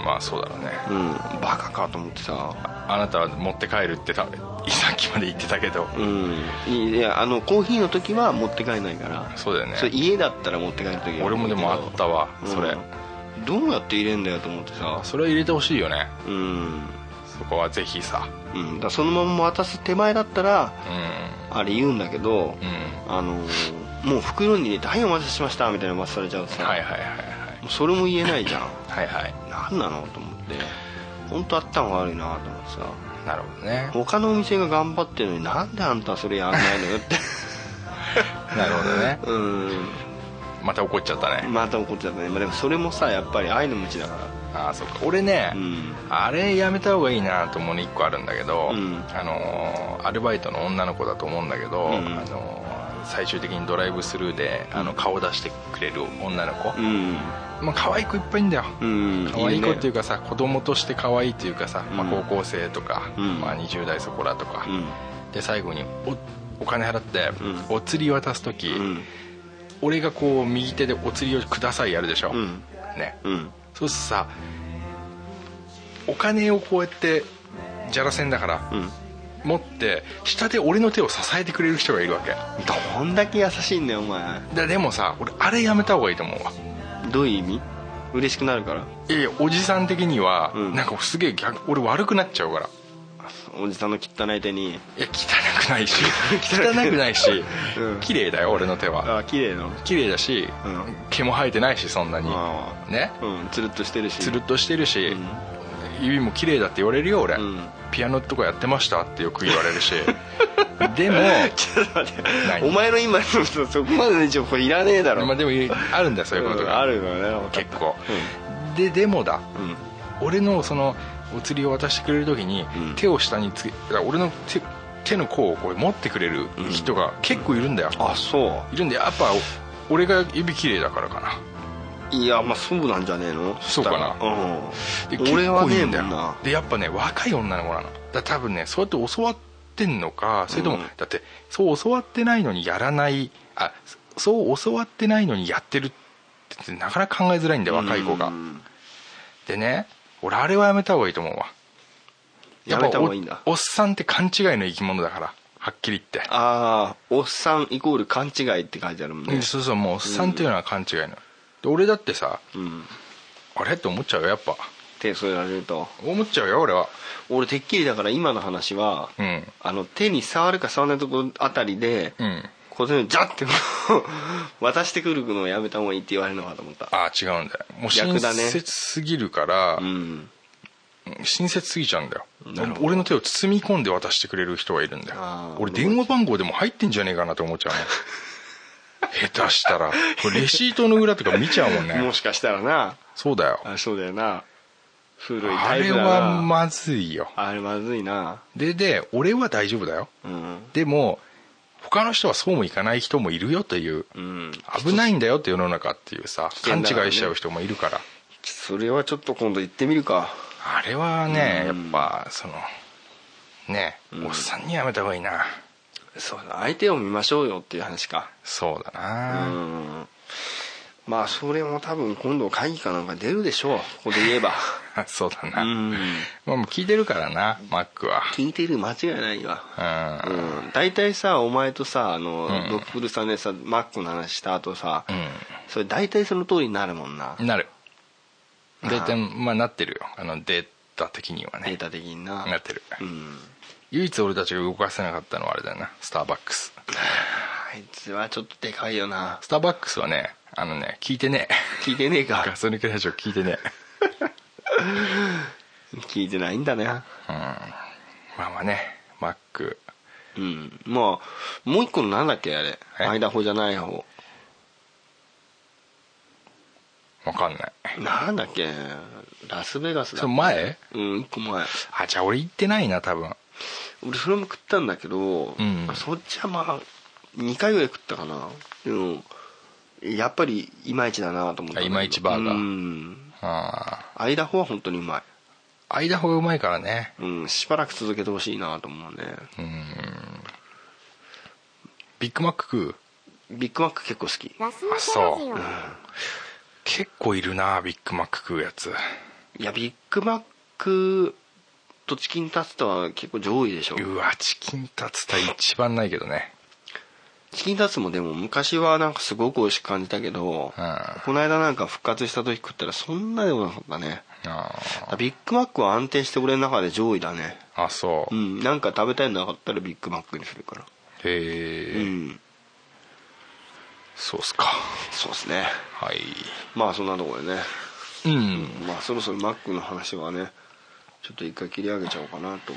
まあそうだろうね。うん。バカかと思ってさあなたは持って帰るってたさっきまで言ってたけど。うん。いやあのコーヒーの時は持って帰らないから。そうだよね。それ家だったら持って帰る時は俺もでもあったわそれ、うんどうやって入れんだよと思ってさ。それは入れてほしいよね。うん、そこはぜひさ。うん、だそのまま渡す手前だったらうあれ言うんだけど、んうん。あのーもう袋に入れて「はいお待たせしました」みたいな渡されちゃうとさ、はいはいはいはい。それも言えないじゃん。[LAUGHS] はいはい。何なのと思って本当頭悪いなと思ってさ。なるほどね。他のお店が頑張ってるのになんであんたはそれやんないのよって。[LAUGHS] なるほどね。うん。また怒っちゃったね。また怒っちゃったね、まあ、でもそれもさやっぱり愛の無知だから。ああそっか。俺ね、うん。あれやめた方がいいなと思うの1個あるんだけど、うん。あのーアルバイトの女の子だと思うんだけど、うん。あのー最終的にドライブスルーであの顔出してくれる女の子、うんまあ可愛い子いっぱいいんだよ。うん可愛い子っていうかかさ子供として可愛いっていうかさ、まあ、うん高校生とか、うん。まあ、20代そこらとか、うん。で最後におお金払ってうお釣り渡す時、うん。俺がこう右手でお釣りをくださいやるでしょ、うん。ね。うん。そうするとさお金をこうやってじゃらせんだから、うん。持って下で俺の手を支えてくれる人がいるわけ。どんだけ優しいんだよお前。ででもさ俺あれやめた方がいいと思うわどういう意味？嬉しくなるから。いやいやおじさん的には、うん。なんかすげえ逆俺悪くなっちゃうから。おじさんの汚い手に。いや汚くないし。汚くないし、[LAUGHS] [LAUGHS] うん。綺麗だよ俺の手は。あ綺麗なの。綺麗だし、うん。毛も生えてないしそんなに。あね？うんつるっとしてるし。つるっとしてるし、うん。指も綺麗だって言われるよ俺、うんピアノとかやってましたってよく言われるし。[LAUGHS] でもちょっと待って。何お前の今のそそこまでの情報いらねえだろ。まあでもあるんだよそういうことが、んあるのね結構、ででもだ。うん。俺のそのお釣りを渡してくれる時に、うん。手を下につけ俺の手手の甲をこう持ってくれる人が結構いるんだよ、あそう。いるんでやっぱ俺が指綺麗だからかないやまあそうなんじゃねえの？そうかな。うん。で俺はねえんだよ。でやっぱね若い女の子なの。だ多分ねそうやって教わってんのかそれとも、うん。だってそう教わってないのにやらないあそう教わってないのにやってるってなかなか考えづらいんだよ若い子が。うんでね俺あれはやめた方がいいと思うわ。やめた方がいいんだ。おおっさんって勘違いの生き物だからはっきり言って、ああおっさんイコール勘違いって書いてあるもんね。そうそうもうおっさんっていうのは勘違いの、で俺だってさうん。あれ？って思っちゃうよやっぱ。手添えられると。思っちゃうよ俺は。俺てっきりだから今の話は、うん。あの手に触るか触らないとこあたりで、うん。こういうのジャッて [LAUGHS] 渡してくるのをやめた方がいいって言われるのかと思った。ああ違うんだよ。もう親切すぎるから、うん。親切すぎちゃうんだよ。俺の手を包み込んで渡してくれる人がいるんだよ。俺電話番号でも入ってんじゃねえかなと思っちゃうね [LAUGHS] 下手したら。これレシートの裏とか見ちゃうもんね。もしかしたらな。そうだよ。あそうだよな。古いあれタイプだな。はまずいよ。あれまずいな。でで俺は大丈夫だよ。うん。でも他の人はそうもいかない人もいるよという。うん。危ないんだよって世の中っていうさね。違いしちゃう人もいるから。それはちょっと今度行ってみるか。あれはねやっうんぱそのねうん。おっさんにやめた方がいいなそうだ相手を見ましょうよっていう話か。そうだうな、ん。まあそれも多分今度会議かなんか出るでしょう。ここで言えば。[LAUGHS] そうだな、うん。まあもう聞いてるからなマックは。聞いてる間違いないわ。ううん。ん大体さお前とさあの、うん。ドッフルさんでさマックの話した後さ、うそれ大体その通りになるもんな、んなる。あ大体まあなってるよ。あのデータ的にはデーねタ的にな。なってる。うん唯一俺たちが動かせなかったのはあれだよな。スターバックスあいつはちょっとでかいよな。スターバックスはねあのね聞いてね聞いてねえか。ガス抜けラジオ聞いてね [LAUGHS] 聞いてないんだね。うん。まあまあねマックうん。まあもう一個のなんだっけあれ。え？間方じゃない方。わかんない。なんだっけラスベガスだそれ前？うん一個前。あじゃあ俺行ってないな多分俺それも食ったんだけど、んそっちはまあ2回ぐらい食ったかな。でもやっぱりいまいちだなと思ったいまいちバーガー。うん。あアイダホは本当にうまい。あ間ほがうまいからね。うんしばらく続けてほしいなと思うね。ビッグマック食う？ビッグマック結構好き。あそう。結構いるなビッグマック食うやつ。いやビッグマックとチキンタツタは結構上位でしょ。うわチキンタツタ一番ないけどね。チキンタツもでも昔はなんかすごく美味しく感じたけど、うん。この間なんか復活した時食ったらそんなでもなかったね。あビッグマックは安定して俺の中で上位だね。ああそう。うん。なんか食べたいのなかったらビッグマックにするから。へえ、うん。そうっすか。そうですね。はい。まあそんなところでね。うん。まあそろそろマックの話はねちょっと一回切り上げちゃおうかなと、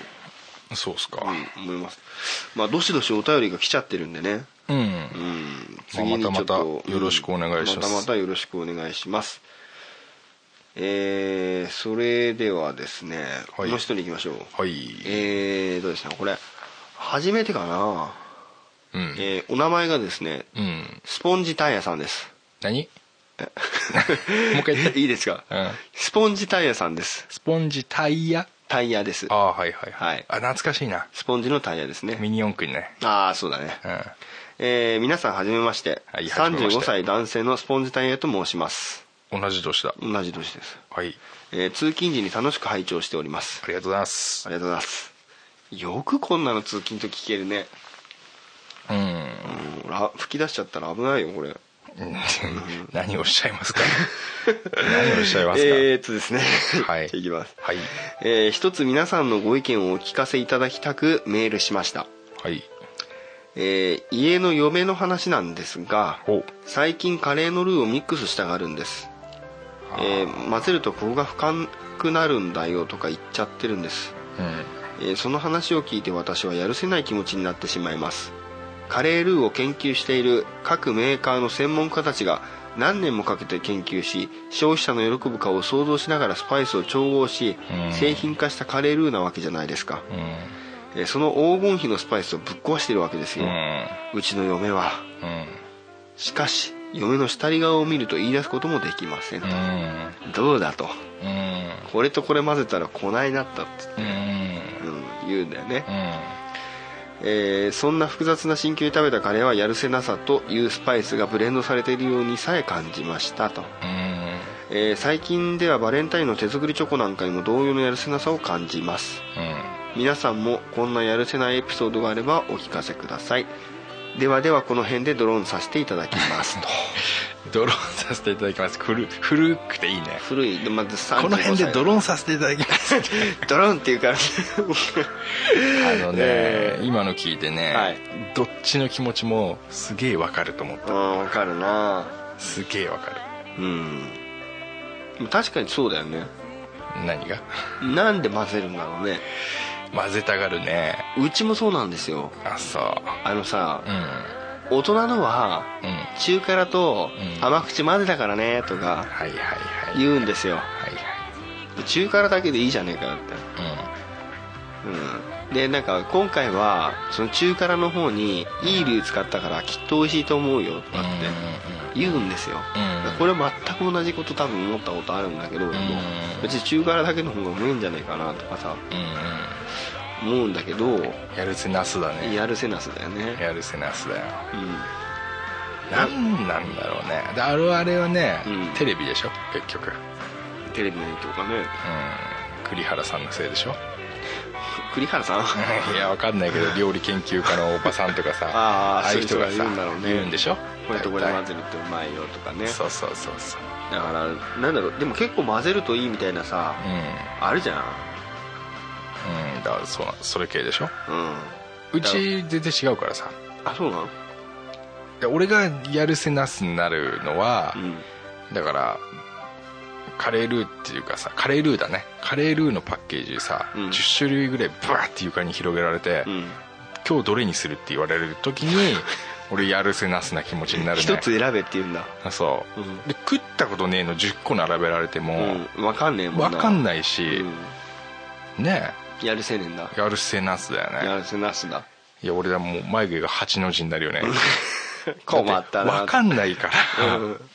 そうっすか。うん思います。まあどしどしお便りが来ちゃってるんでね。うん、うん。次にちょっとまたまたよろしくお願いします。またまたよろしくお願いします。えー、それではですね、はい。この人に行きましょう。はい。えーとですねこれ初めてかな、うん、えーお名前がですねうん。スポンジタイヤさんです。何？[LAUGHS] もう一回言っていいですか、うん。スポンジタイヤさんです。スポンジタイヤ？タイヤです。ああはいはいはい。あ懐かしいな。スポンジのタイヤですね。ミニ四駆にね。ああそうだね、うん。えー皆さんはじめまして、はいはじめまして。35歳男性のスポンジタイヤと申します。同じ年だ。同じ年です、はい。えー通勤時に楽しく拝聴しております。ありがとうございます。ありがとうございます。よくこんなの通勤と聞けるね、うん。うん、ら吹き出しちゃったら危ないよこれ何をおっしゃいますか？何をおっしゃいますか、えーっとですね。はい。いきます、はい。えー一つ皆さんのご意見をお聞かせいただきたくメールしました。はい。えー家の嫁の話なんですが最近カレーのルーをミックスしたがるんです、えー混ぜるとコクが深くなるんだよとか言っちゃってるんです、うん。えーその話を聞いて私はやるせない気持ちになってしまいますカレールーを研究している各メーカーの専門家たちが何年もかけて研究し消費者の喜ぶ顔を想像しながらスパイスを調合し、うん。製品化したカレールーなわけじゃないですか、えーその黄金比のスパイスをぶっ壊してるわけですうん。よ、うちの嫁は。うん。しかし嫁の下り顔を見ると言い出すこともできませんと、うん。どうだと。うん。これとこれ混ぜたら粉になったっつって、うん。うん、言うんだよね、うんえーそんな複雑な心境に食べたカレーはやるせなさというスパイスがブレンドされているようにさえ感じましたと、えー最近ではバレンタインの手作りチョコなんかにも同様のやるせなさを感じます。皆さんもこんなやるせないエピソードがあればお聞かせくださいではではこの辺でドローンさせていただきますと。[LAUGHS] ドローンさせていただきます。古古くていいね。古い。でまず35この辺でドローーンさせていただきます。[LAUGHS] ドローンっていうからあのね、えー。今の聞いてね、はい。どっちの気持ちもすげえわかると思った。うん分かるな。すげえわかる。うん。確かにそうだよね。何が？なんで混ぜるんだろうね混ぜたがるね。うちもそうなんですよ。あそう。あのさうん。大人のはうん。中辛とうん。甘口混ぜたからねとか言うんですよ。はいはい。中辛だけでいいじゃねえかよって。うん。でなんか今回はその中辛の方にいいルー使ったからきっと美味しいと思うよとかって言うんですよ、うん。これは全く同じこと多分思ったことあるんだけど、うん。別に中辛だけの方がうめえんじゃねえかなとかさうんうん。思うんだけどうんやるせなすだね。やるせなすだよね。やるせなすだよ。うん。なんなんだろうね。であれあれはね、うん。テレビでしょ？結局。テレビの影響かね。うん。栗原さんのせいでしょ？[LAUGHS] 栗原さん？いやわかんないけど料理研究家のおばさんとかさ [LAUGHS] あーあいう人がさ言うんだろうね。言うんでしょ？これとこれ大体混ぜるとうまいよとかね。そうそうそうそう。だからなんだろうでも結構混ぜるといいみたいなさうん。あるじゃん。うんだからそうそれ系でしょ？うん。うち全然違うからさ。あそうなの？で俺がやるせなすになるのはう、ん。だからカレールーっていうかさカレールーだね。カレールーのパッケージさ、うん。10種類ぐらいバーって床に広げられて、うん。今日どれにするって言われる時に [LAUGHS] 俺やるせなすな気持ちになるね。一つ選べって言うんだ。あそう、うん。で食ったことねえの10個並べられても、うん。分かんねえもんな。分かんいないし、うん。ねやるせねえんだ。やるせなすだよね。やるせなすだ。いや俺はもう眉毛が8の字になるよね。[LAUGHS] 困ったな。分かんないから、う [LAUGHS] ん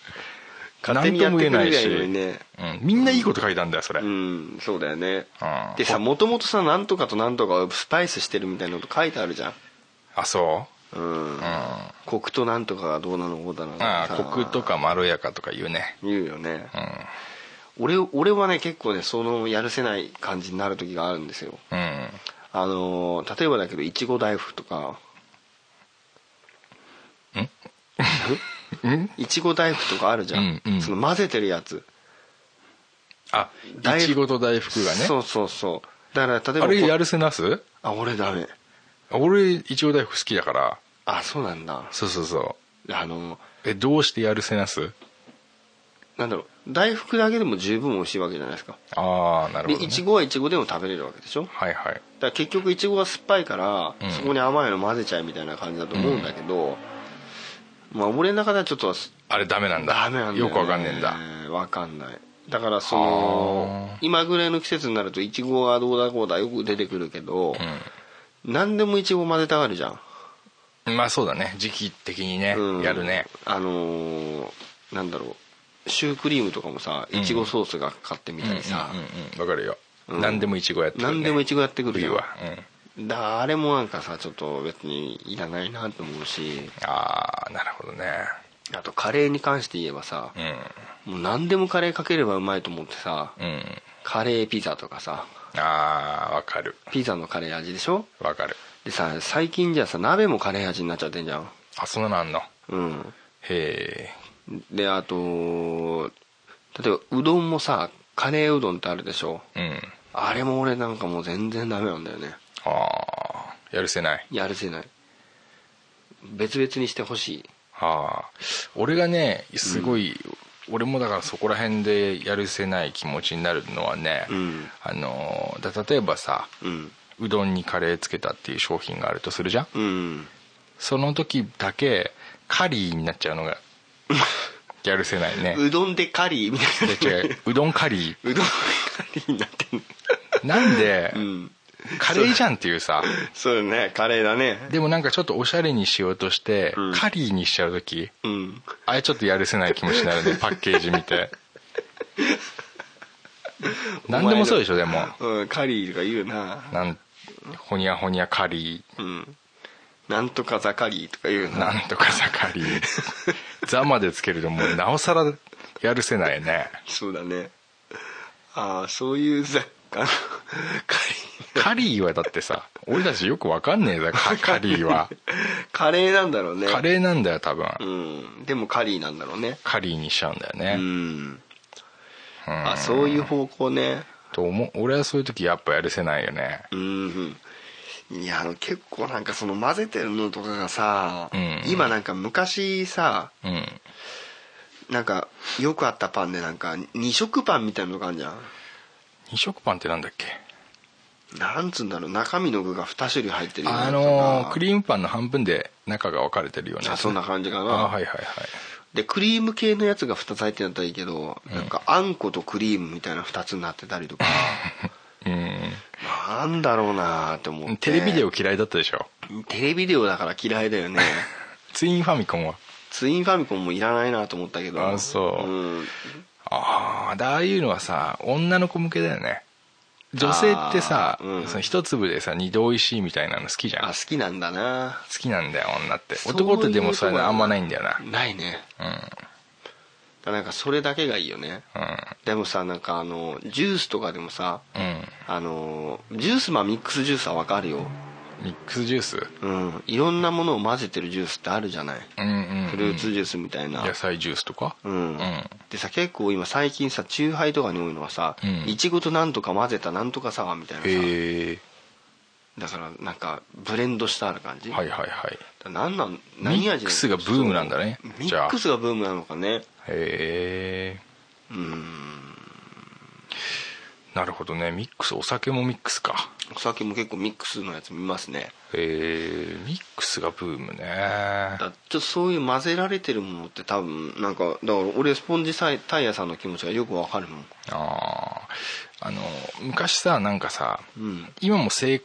勝手にやってくれりゃいいのにね。うん、みんないいこと書いたんだよそれ、うん。そうだよね。うん。でさもともとさなんとかとなんとかをスパイスしてるみたいなこと書いてあるじゃん。あそう？うん。コクとなんとかがどうなのこうだなあコクとかまろやかとか言うね。言うよね。うん。俺俺はね結構ねそのやるせない感じになる時があるんですよ。うん。あのー例えばだけどいちご大福とか。ん？いちご大福とかあるじゃん、うんうん。その混ぜてるやつ。あ大いちごと大福がね。そうそうそう。だから例えばこあれやるせなす？あ俺ダメ。俺いちご大福好きだからあそうなんだ。そうそうそう。あのーえどうしてやるせなすなんだろう。大福だけでも十分美味しいわけじゃないですか。ああなるほど、ね、でいちごはいちごでも食べれるわけでしょ。だかはい。はいら結局いちごが酸っぱいから、うん。そこに甘いの混ぜちゃえみたいな感じだと思うんだけど、まあ俺の中ではちょっとあれダメなんだ。ダメなんだよ、ね、よくわかんねえんだ。わかんない。だからその今ぐらいの季節になるといちごがどうだこうだよく出てくるけど、何でもいちご混ぜたがるじゃん、うんまあそうだね。時期的にね、うん。やるね。あのーなんだろう。シュークリームとかもさいちごソースがかかってみたりさ、わかるよ、うん。何でもいちごやってくる、ね、何でもいちごやってくるじゃん冬は、うん、だあれもなんかさちょっと別にいらないなと思うし。ああなるほどね。あとカレーに関して言えばさう、ん。もう何でもカレーかければうまいと思ってさうん。カレーピザとかさああわかる。ピザのカレー味でしょ？わかるでさ最近じゃさ鍋もカレー味になっちゃってんじゃん？あそんなのあんのうん。へであと例えばうどんもさカレーうどんってあるでしょ？えうん。あれも俺なんかもう全然ダメなんだよね。ああやるせない。やるせない。別々にしてほしい。ああ俺がねすごい、俺もだからそこら辺でやるせない気持ちになるのはね、うん。あのだ例えばさうんうどんにカレーつけたっていう商品があるとするじゃん。うん。その時だけカリーになっちゃうのが [LAUGHS] やるせないね。うどんでカリーみたいなで違う。うどんカリうどんカリーになってんなんで、うん。カレーじゃんっていうさ。そう。だねカレーだね。でもなんかちょっとおしゃれにしようとして、うん。カリーにしちゃう時うん。あれちょっとやるせない気持ちになるねパッケージ見て [LAUGHS] [LAUGHS] 何でもそうでしょでも。うんカリーとか言うな。なんほにゃほにゃカリうん。なんとかザカリーとか言うーな。なんとかさカリー。[LAUGHS] ザまでつけるともうなおさらやるせないね。そうだね。ああそういう雑貨のカカリーはだってさ俺たちよくわかんねえだカカリーは。リーカレーなんだろうね。カレーなんだよ多分。うん。でもカリーなんだろうね。カリーにしちゃうんだようね、んうんあそういう方向ね。と思う。俺はそういう時やっぱやるせないよね。うんいやあの結構なんかその混ぜてるのとかがさ、うん今なんか昔さうん。なんかよくあったパンでなんか二色パンみたいなのがあるじゃん。二色パンってなんだっけ？なんつうんだろう。中身の具が2種類入ってるようなあのークリームパンの半分で中が分かれてるようなあそんな感じかな。あはいはいはいでクリーム系のやつが2つ入ってんだったらいいけど、なんかあんことクリームみたいな2つになってたりとか。[LAUGHS] なんだろうなって思って。うんテレビデオ嫌いだったでしょ？テレビデオだから嫌いだよね。[LAUGHS] ツインファミコンは？ツインファミコンもいらないなと思ったけど。あそう。うん。ああああいうのはさ女の子向けだよね女性ってさ、うん。その一粒でさ二度おいしいみたいなの好きじゃん。あ好きなんだな。好きなんだよ女って。男ってでもそういうとこのあんまないんだよな。ないね。うん。なんかそれだけがいいよね。うん。でもさなんかあのジュースとかでもさうん。あのジュースまあミックスジュースはわかるよミックスジュース？うん。いろんなものを混ぜてるジュースってあるじゃない？うんうん、うん、フルーツジュースみたいな。野菜ジュースとか？うん、うん。でさ結構今最近さチューハイとかに多いのはさうん。いちごとなんとか混ぜたなんとかサワーみたいなさ。へえ。だからなんかブレンドしてある感じ、はいはいはい。だなん何味ミックスがブームなんだね。ミックスがブームなのかね。へえ。うん。なるほどね。ミックスお酒もミックスかお酒も結構ミックスのやつ見ますね。へえミックスがブームね。だちょっとそういう混ぜられてるものって多分なんかだから俺スポンジサイタイヤさんの気持ちがよくわかるもん。あああの昔さなんかさ、うん。今も正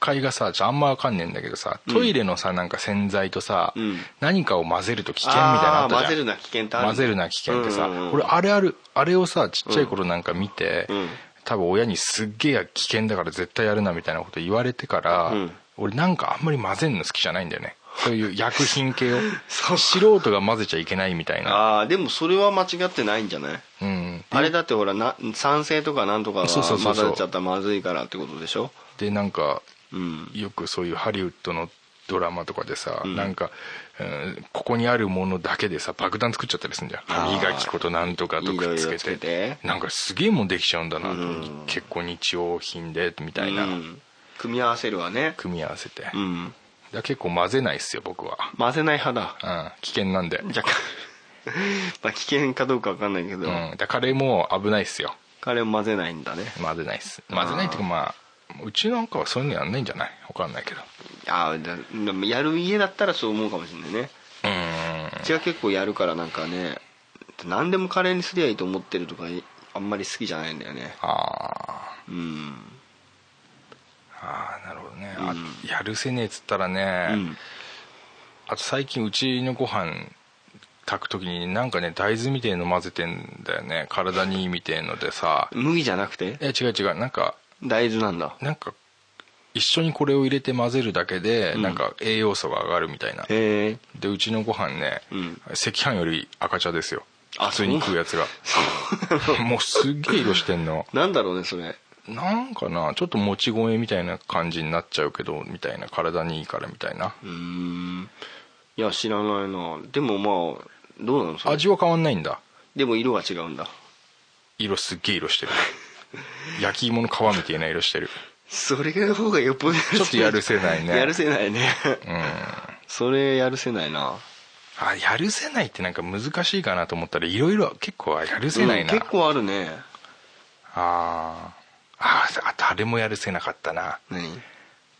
解がさあんま分かんねえんだけどさトイレのさなんか洗剤とさ、うん。何かを混ぜると危険みたいなのあったじゃん。混ぜるな危険ってある混ぜるな危険ってさ、うんうんうん。俺あれあるあれをさちっちゃい頃なんか見て、うん多分親にすっげえ危険だから絶対やるなみたいなこと言われてから、うん。俺なんかあんまり混ぜるの好きじゃないんだよね。そういう薬品系を。[LAUGHS] 素人が混ぜちゃいけないみたいな。ああでもそれは間違ってないんじゃない？うん。あれだってほらな酸性とかなんとかが混ざっちゃったらまずいからってことでしょ？でなんかうん。よくそういうハリウッドのドラマとかでさ、ん。なんか、うんここにあるものだけでさ爆弾作っちゃったりするんじゃん。歯磨き粉となんとかとくっつけて。て。なんかすげえもんできちゃうんだなと、うん。結構日用品でみたいな、うん。組み合わせるわね。組み合わせて、うん。ら結構混ぜないっすよ僕は、混ぜない派だ。うん、危険なんで、じゃあ [LAUGHS] まあ危険かどうかわかんないけど、うん、だカレーも危ないっすよ。彼も混ぜないんだね。混ぜないっす。混ぜないっていうかまあうちなんかはそういうのやんないんじゃない？わかんないけどああやる家だったらそう思うかもしれないね。うちは結構やるからなんかね何でもカレーにすりゃいいと思ってるとかあんまり好きじゃないんだよね。あー。うん。あーなるほどね、うん。あやるせねえっつったらね、うん。あと最近うちのご飯炊く時になんかね大豆みてえの混ぜてんだよね。体にいいみてえのでさ。麦じゃなくて？え違う違う。なんか大豆なんだ。なんか一緒にこれを入れて混ぜるだけで、うん。なんか栄養素が上がるみたいな。へえ。でうちのご飯ね、うん。赤飯より赤茶ですよ。あ普通に食うやつが。[LAUGHS] もうすっげえ色してんの。なんだろうねそれ。なんかなちょっともち米みたいな感じになっちゃうけどみたいな体にいいからみたいな。うーん。いや知らないな。でもまあどうなのそれ？味は変わんないんだ。でも色が違うんだ。色すっげえ色してる。焼き芋の皮みたいな色してるそれの方がよっぽどちょっとやるせないね。やるせないね。うん。それやるせないな。あやるせないってなんか難しいかなと思ったらいろいろ結構やるせないな、うん結構あるね。あー。あーあとあれもやるせなかったな。何？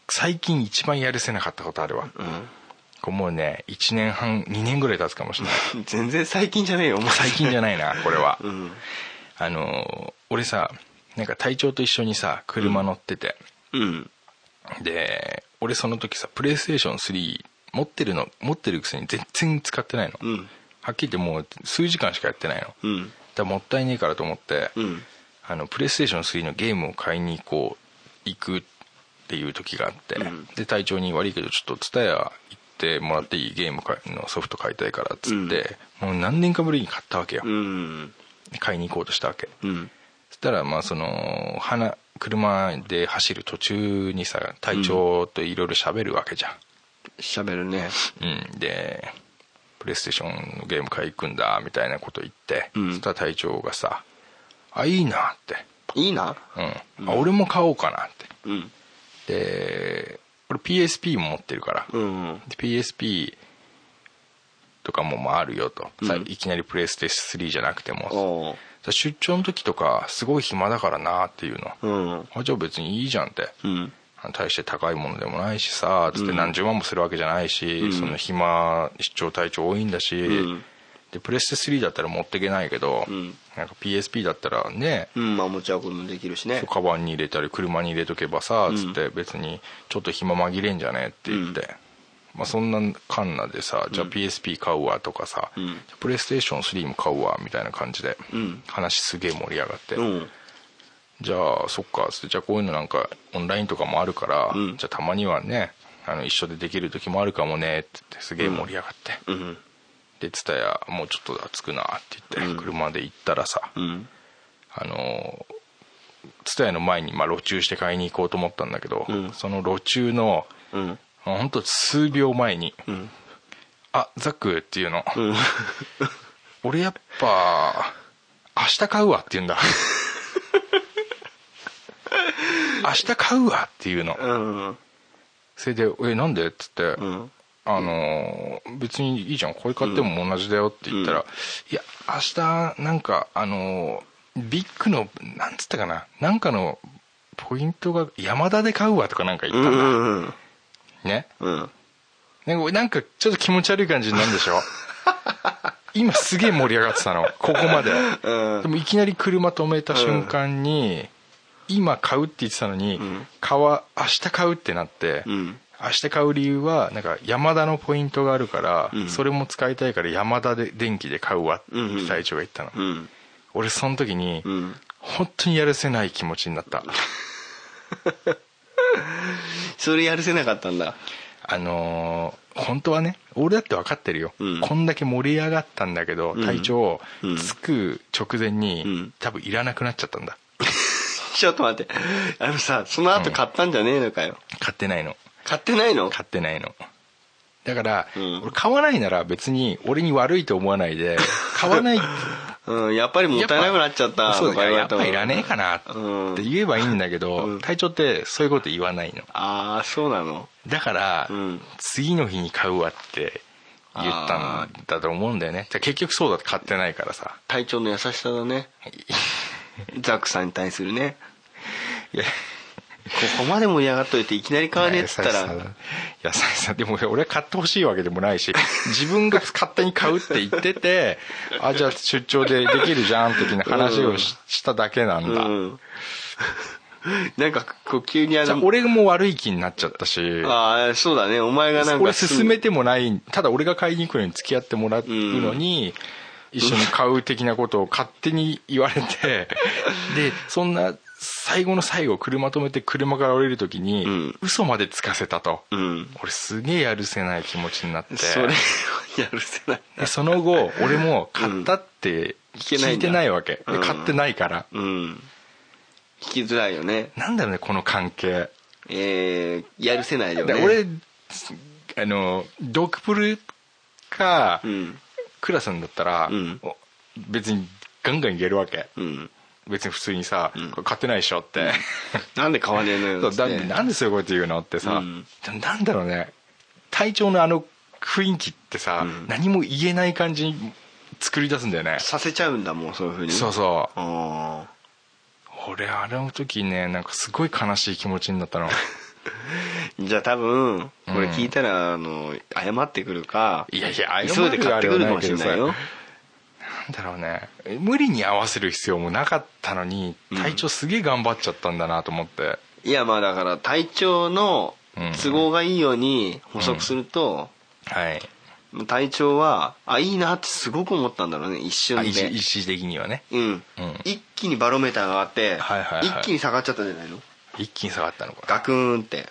最近一番やるせなかったことあるわ。うこれもうね1年半2年ぐらい経つかもしれない。ん [LAUGHS] 全然最近じゃねえよ最近じゃないなこれは、うん。あの俺さなんか隊長と一緒にさ車乗ってて、うん。で俺その時さプレイステーション3持ってるの持ってるくせに全然使ってないの、うん。はっきり言ってもう数時間しかやってないの。うん。らもったいねえからと思って、うん。あのプレイステーション3のゲームを買いに行こう行くっていう時があって、うん。で隊長に悪いけどちょっと蔦屋行ってもらっていいゲームかのソフト買いたいからっつって、もう何年かぶりに買ったわけよ、うん。買いに行こうとしたわけ。うんたらまあその花車で走る途中にさ隊長といろいろ喋るわけじゃん、喋るね。うん、でプレイステーションのゲーム買い行くんだみたいなこと言って、うん。そしたら隊長がさ「あいいな」って。いいな「うん。あ俺も買おうかな」って。うん。で俺 PSP も持ってるから、うんで PSP とかもまああるよと、さうん。いきなりプレイステ3じゃなくても出張の時とかすごい暇だからなっていうの、うん。あじゃあ別にいいじゃんって、うん。大して高いものでもないしさつってうん。何十万もするわけじゃないし、うん。その暇出張隊長多いんだし、うん。でプレステ3だったら持っていけないけど、うん。なんか PSP だったらね、うんまあ持ち運ぶもできるしね。カバンに入れたり車に入れとけばさつって別にちょっと暇紛れんじゃねって言って、まあ、そんなカンナでさじゃあ PSP 買うわとかさ、うん。プレイステーション3も買うわみたいな感じで、うん。話すげえ盛り上がって、うん。じゃあそっかじゃあこういうのなんかオンラインとかもあるから、うん。じゃあたまにはねあの一緒でできる時もあるかもねって言ってすげえ盛り上がって、うん。で蔦屋もうちょっと着くなって言って、うん。車で行ったらさ、うん。あの蔦屋の前にまあ路駐して買いに行こうと思ったんだけど、うん。その路駐のうんほんと数秒前に。うん「あザック」っていうの、うん。俺やっぱ明日買うわって言うんだ。[LAUGHS] 明日買うわっていうの。うん。それで「えなんで?」っつって、うん。あのー別にいいじゃんこれ買っても同じだよって言ったら「うん。いや明日なんかあのービッグのなんつったかななんかのポイントが山田で買うわ」とかなんか言うったんだ、んうんね。うん。なんかなんかちょっと気持ち悪い感じになるんでしょ？[LAUGHS] 今すげえ盛り上がってたの。ここまで、うん。でもいきなり車止めた瞬間に、今買うって言ってたのに、買わ明日買うってなって、うん。明日買う理由はなんかヤマダのポイントがあるから、うん。それも使いたいからヤマダで電気で買うわってうんうん。隊長が言ったの、うん。俺その時に、うん。本当にやるせない気持ちになった [LAUGHS] それやるせなかったんだ。あのー本当はね俺だって分かってるよ、うん。こんだけ盛り上がったんだけど、うん。隊長、うん。着く直前に、うん。多分いらなくなっちゃったんだ。[LAUGHS] ちょっと待って。あのさその後買ったんじゃねえのかよ、買ってないの。買ってないの？買ってないの。だから、うん。俺買わないなら別に俺に悪いと思わないで買わないうん、やっぱりもったいなくなっちゃったそうだやってぱいらねえかなって言えばいいんだけど、うん。隊長ってそういうこと言わないの。ああそうなの？だから、うん。次の日に買うわって言ったんだと思うんだよね。じゃあ結局そうだって買ってないからさ。隊長の優しさだね。ザックさんに対するね。いやここまで盛り上がっといていきなり買わねえっつったら。優しさだ優しさでも俺は買ってほしいわけでもないし自分が勝手に買うって言っててあじゃあ出張でできるじゃん的な話をし,、しただけなんだ、うん。なんかこう急にあの俺も悪い気になっちゃったし。ああそうだね。お前がなんか俺勧めてもない。ただ俺が買いに行くのに付き合ってもらうのに、一緒に買う的なことを勝手に言われてでそんな最後の最後車止めて車から降りる時に、うん。嘘までつかせたと、うん。俺すげえやるせない気持ちになって。それはやるせないでその後俺も買ったって聞いてないわけ、でうん。買ってないから、うん。聞きづらいよね。なんだろうねこの関係。えー、やるせないよね。で俺あのドクプルか、うん。クラスんだったら、別にガンガンいけるわけ。うん別に普通にさ、買ってないでしょって、[LAUGHS] なんで買わねえのよつって。だなんでそういうこと言うのってさ、うん。なんだろうね。体調のあの雰囲気ってさ、うん。何も言えない感じに作り出すんだよね。させちゃうんだもんそういうふうに。そうそう。あ俺あれの時ねなんかすごい悲しい気持ちになったの。ー [LAUGHS] じゃあ多分これ聞いたら、あの謝ってくるかいやいや急いで買ってくるかもしれないよなんだろうね。無理に合わせる必要もなかったのに体調すげえ頑張っちゃったんだなと思って、いやまあだから体調の都合がいいように補足すると、はい。体調はあいいなってすごく思ったんだろうね一瞬あで意思意思的にはね。うん、うん。一気にバロメーターが上がって、はいはいはい。一気に下がっちゃったんじゃないの？一気に下がったのか。ガクーンって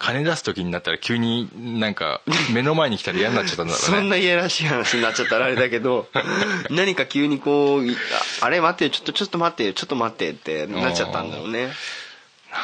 金出す時になったら急になんか目の前に来たら嫌になっちゃったんだろうね。[LAUGHS] そんないやらしい話になっちゃったらあれだけど [LAUGHS] 何か急にこういああれ待ってよちょっとちょっと待ってよちょっと待ってってなっちゃったんだろうね。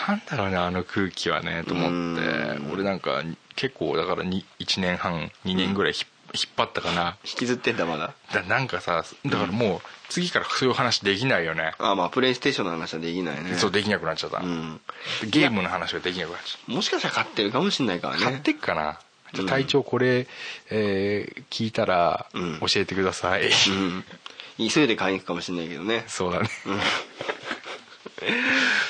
なんだろうねあの空気はねと思って。うん。俺なんか結構だからに1年半2年ぐらいひっ引っ張ったかな。引きずってんだまだ。だなんかさだからもう次からそういう話できないよね、あまあプレイステーションの話はできないね。そうできなくなっちゃった、うん。ゲームの話ができなくなっちゃっもしかしたら買ってるかもしれないからね。た買ってっかな。じゃうん。あ隊長これ、えー聞いたらうん。教えてください、うん。急いで買いに行くかもしれないけどね。そうだね。[LAUGHS]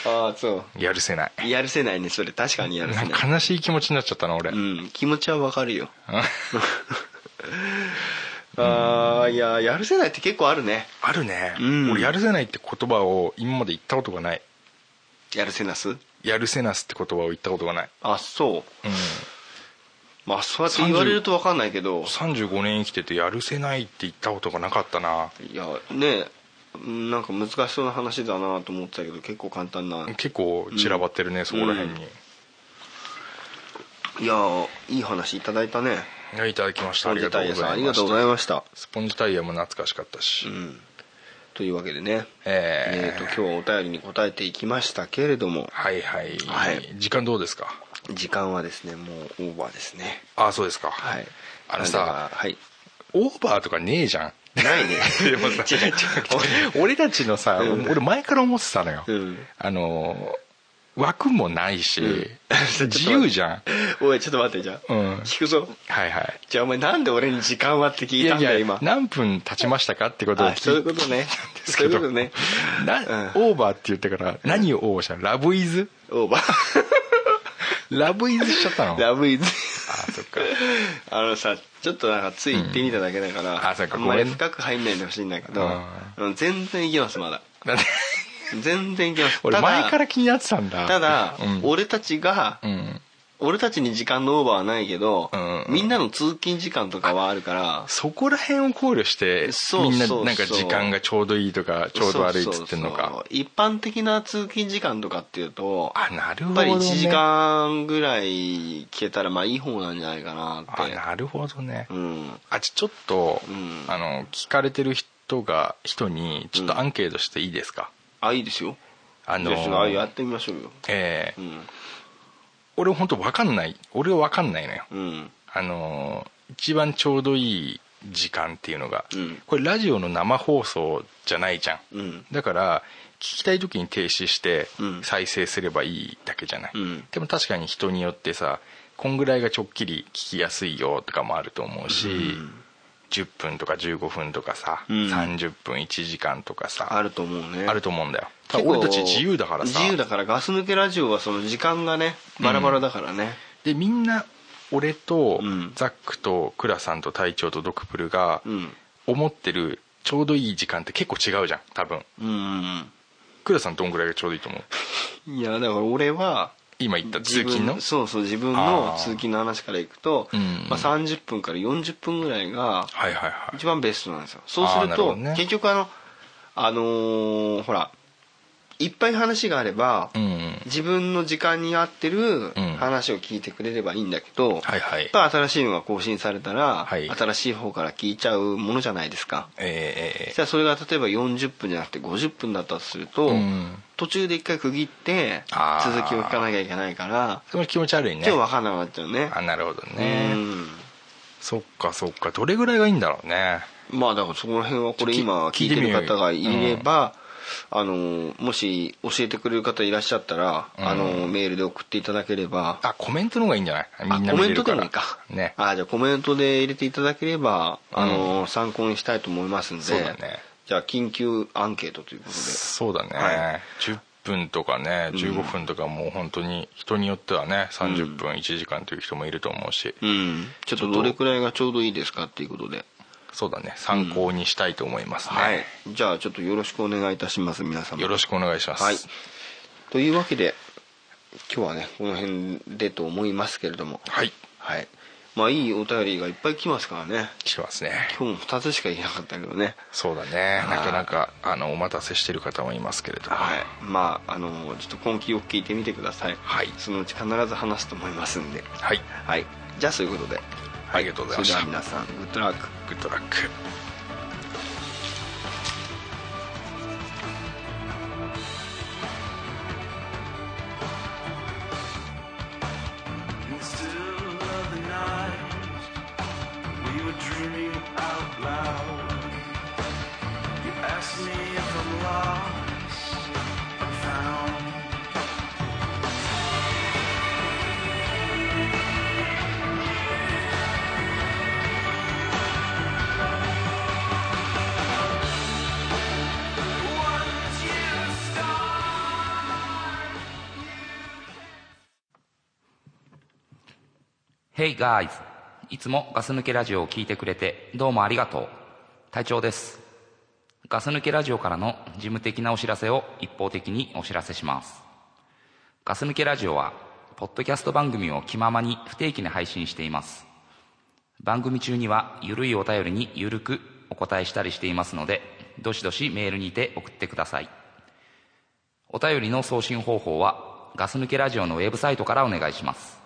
ああそやるせない。うやるせないねそれ。確かにやるせない。悲しい気持ちになっちゃったな俺、うん。気持ちはわかるよ [LAUGHS] [LAUGHS] ああいややるせないって結構あるね。あるね、うん。俺やるせないって言葉を今まで言ったことがない。やるせなす？やるせなすって言葉を言ったことがない。あそう。うん。まあそうやって言われると分かんないけど。35年生きててやるせないって言ったことがなかったな。いやねうんなんか難しそうな話だなと思ってたけど結構簡単な。結構散らばってるね、そこら辺に、いやいい話いただいたねいただきました。ありがとスポンジタイうございまヤさんありがとうございしたました。スポンジタイヤも懐かしかったし、うん。というわけでね。ええーーと今日お便りに答えていきましたけれども。はいはい、はい。時間どうですか？時間はですねもうオーバーですね。ああそうですか。はい。あのさはい。オーバーとかねえじゃん。ないね。俺たちのさ、うん。俺前から思ってたのよ、うん。あの枠もないし、うん。[LAUGHS] 自由じゃん。おいちょっと待ってじゃあ、うん。聞くぞ。はいはい。じゃあお前なんで俺に時間はって聞いたんだよ今。何分経ちましたかってことを聞いあそういうことね。そういうことね。オーバーって言ってから何をオーバーした？のラブイズ？オーバー。[LAUGHS] ラブイズしちゃったの？ラブイズ。あそっか。あのさちょっとなんかつい言ってみただけだから、うん。あそうかん。まり深く入んないでほしいんだけど、全然いけますまだ。だって全然いけます。俺ただ前から気になってたんだ。ただ、うん。俺たちが、うん。俺たちに時間のオーバーはないけど、うんみんなの通勤時間とかはあるからそこら辺を考慮してそうみんななんか時間がちょうどいいとかちょうど悪いっつってんのか。一般的な通勤時間とかっていうとあなるやっぱりほどね1時間ぐらい聞けたらまあいい方なんじゃないかなって。あなるほどね、うん。あちちょっと、うん。あの聞かれてる人が人にちょっとアンケートしていいですか、あいいですよ。あのじゃあちょっとあやってみましょうよ。えーうん。俺本当分かんない。俺は分かんないのよ。うん。あの一番ちょうどいい時間っていうのが、うん。これラジオの生放送じゃないじゃん、うん。だから聞きたい時に停止してうん。再生すればいいだけじゃない、うん。でも確かに人によってさこんぐらいがちょっきり聞きやすいよとかもあると思うし、うん10分とか15分とかさ、うん。30分1時間とかさあると思うね。あると思うんだよ。俺たち自由だからさ。自由だからガス抜けラジオはその時間がねバラバラだからね、でみんな俺とうん。ザックとクラさんと隊長とドクプルがうん。思ってるちょうどいい時間って結構違うじゃん多分。うんうんクラさんどんぐらいがちょうどいいと思う？うんいやだから俺は今言った自分通勤の？そうそう自分の通勤の話からいくと、うん。まあ、30分から40分ぐらいが一番ベストなんですよ。そうするとね。結局あのあのーほらいっぱい話があれば、うんうん。自分の時間に合ってるうん。話を聞いてくれればいいんだけど、はいはい。やっぱ新しいのが更新されたら、はい。新しい方から聞いちゃうものじゃないですか。えじゃあそれが例えば40分じゃなくて50分だったとすると、えうん。途中で一回区切って続きを聞かなきゃいけないからそれ気持ち悪いね。ちょっと分かんなくなっちゃうね。あなるほどうねん。そっかそっか。どれぐらいがいいんだろうね。まあだからそこら辺はこれ今聞いてる方がいれば、あのもし教えてくれる方いらっしゃったら、うん。あのメールで送っていただければ。あコメントの方がいいんじゃない？みんなあコメントでもいいか。ね。あじゃあコメントで入れていただければ、あの参考にしたいと思いますんで。そうだね。じゃあ緊急アンケートということで。そうだね、はい。10分とかね15分とかもう本当に人によってはね30分1時間という人もいると思うし、うん。ちょっとどれくらいがちょうどいいですかっていうことでそうだね。参考にしたいと思いますね、はい。じゃあちょっとよろしくお願いいたします皆様。よろしくお願いします、はい。というわけで今日はねこの辺でと思いますけれども。はい。はい。まあいいお便りがいっぱい来ますからね。来てますね。今日も2つしか言えなかったけどね。そうだね。はい。なかなかあのお待たせしてる方もいますけれども。はい。まああのちょっと根気よく聞いてみてください。はい。そのうち必ず話すと思いますんで。はい。はい。じゃあそういうことでありがとうございました。それでは皆さん Good luck。Good luck In Hey guys! いつもガス抜けラジオを聞いてくれてどうもありがとう。隊長です。ガス抜けラジオからの事務的なお知らせを一方的にお知らせします。ガス抜けラジオは、ポッドキャスト番組を気ままに不定期に配信しています。番組中にはゆるいお便りにゆるくお答えしたりしていますので、どしどしメールにて送ってください。お便りの送信方法はガス抜けラジオのウェブサイトからお願いします。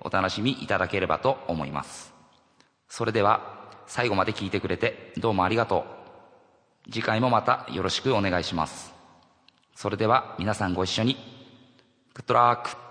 お楽しみいただければと思います。それでは、最後まで聞いてくれてどうもありがとう。次回もまたよろしくお願いします。それでは皆さんご一緒に。グッドラック。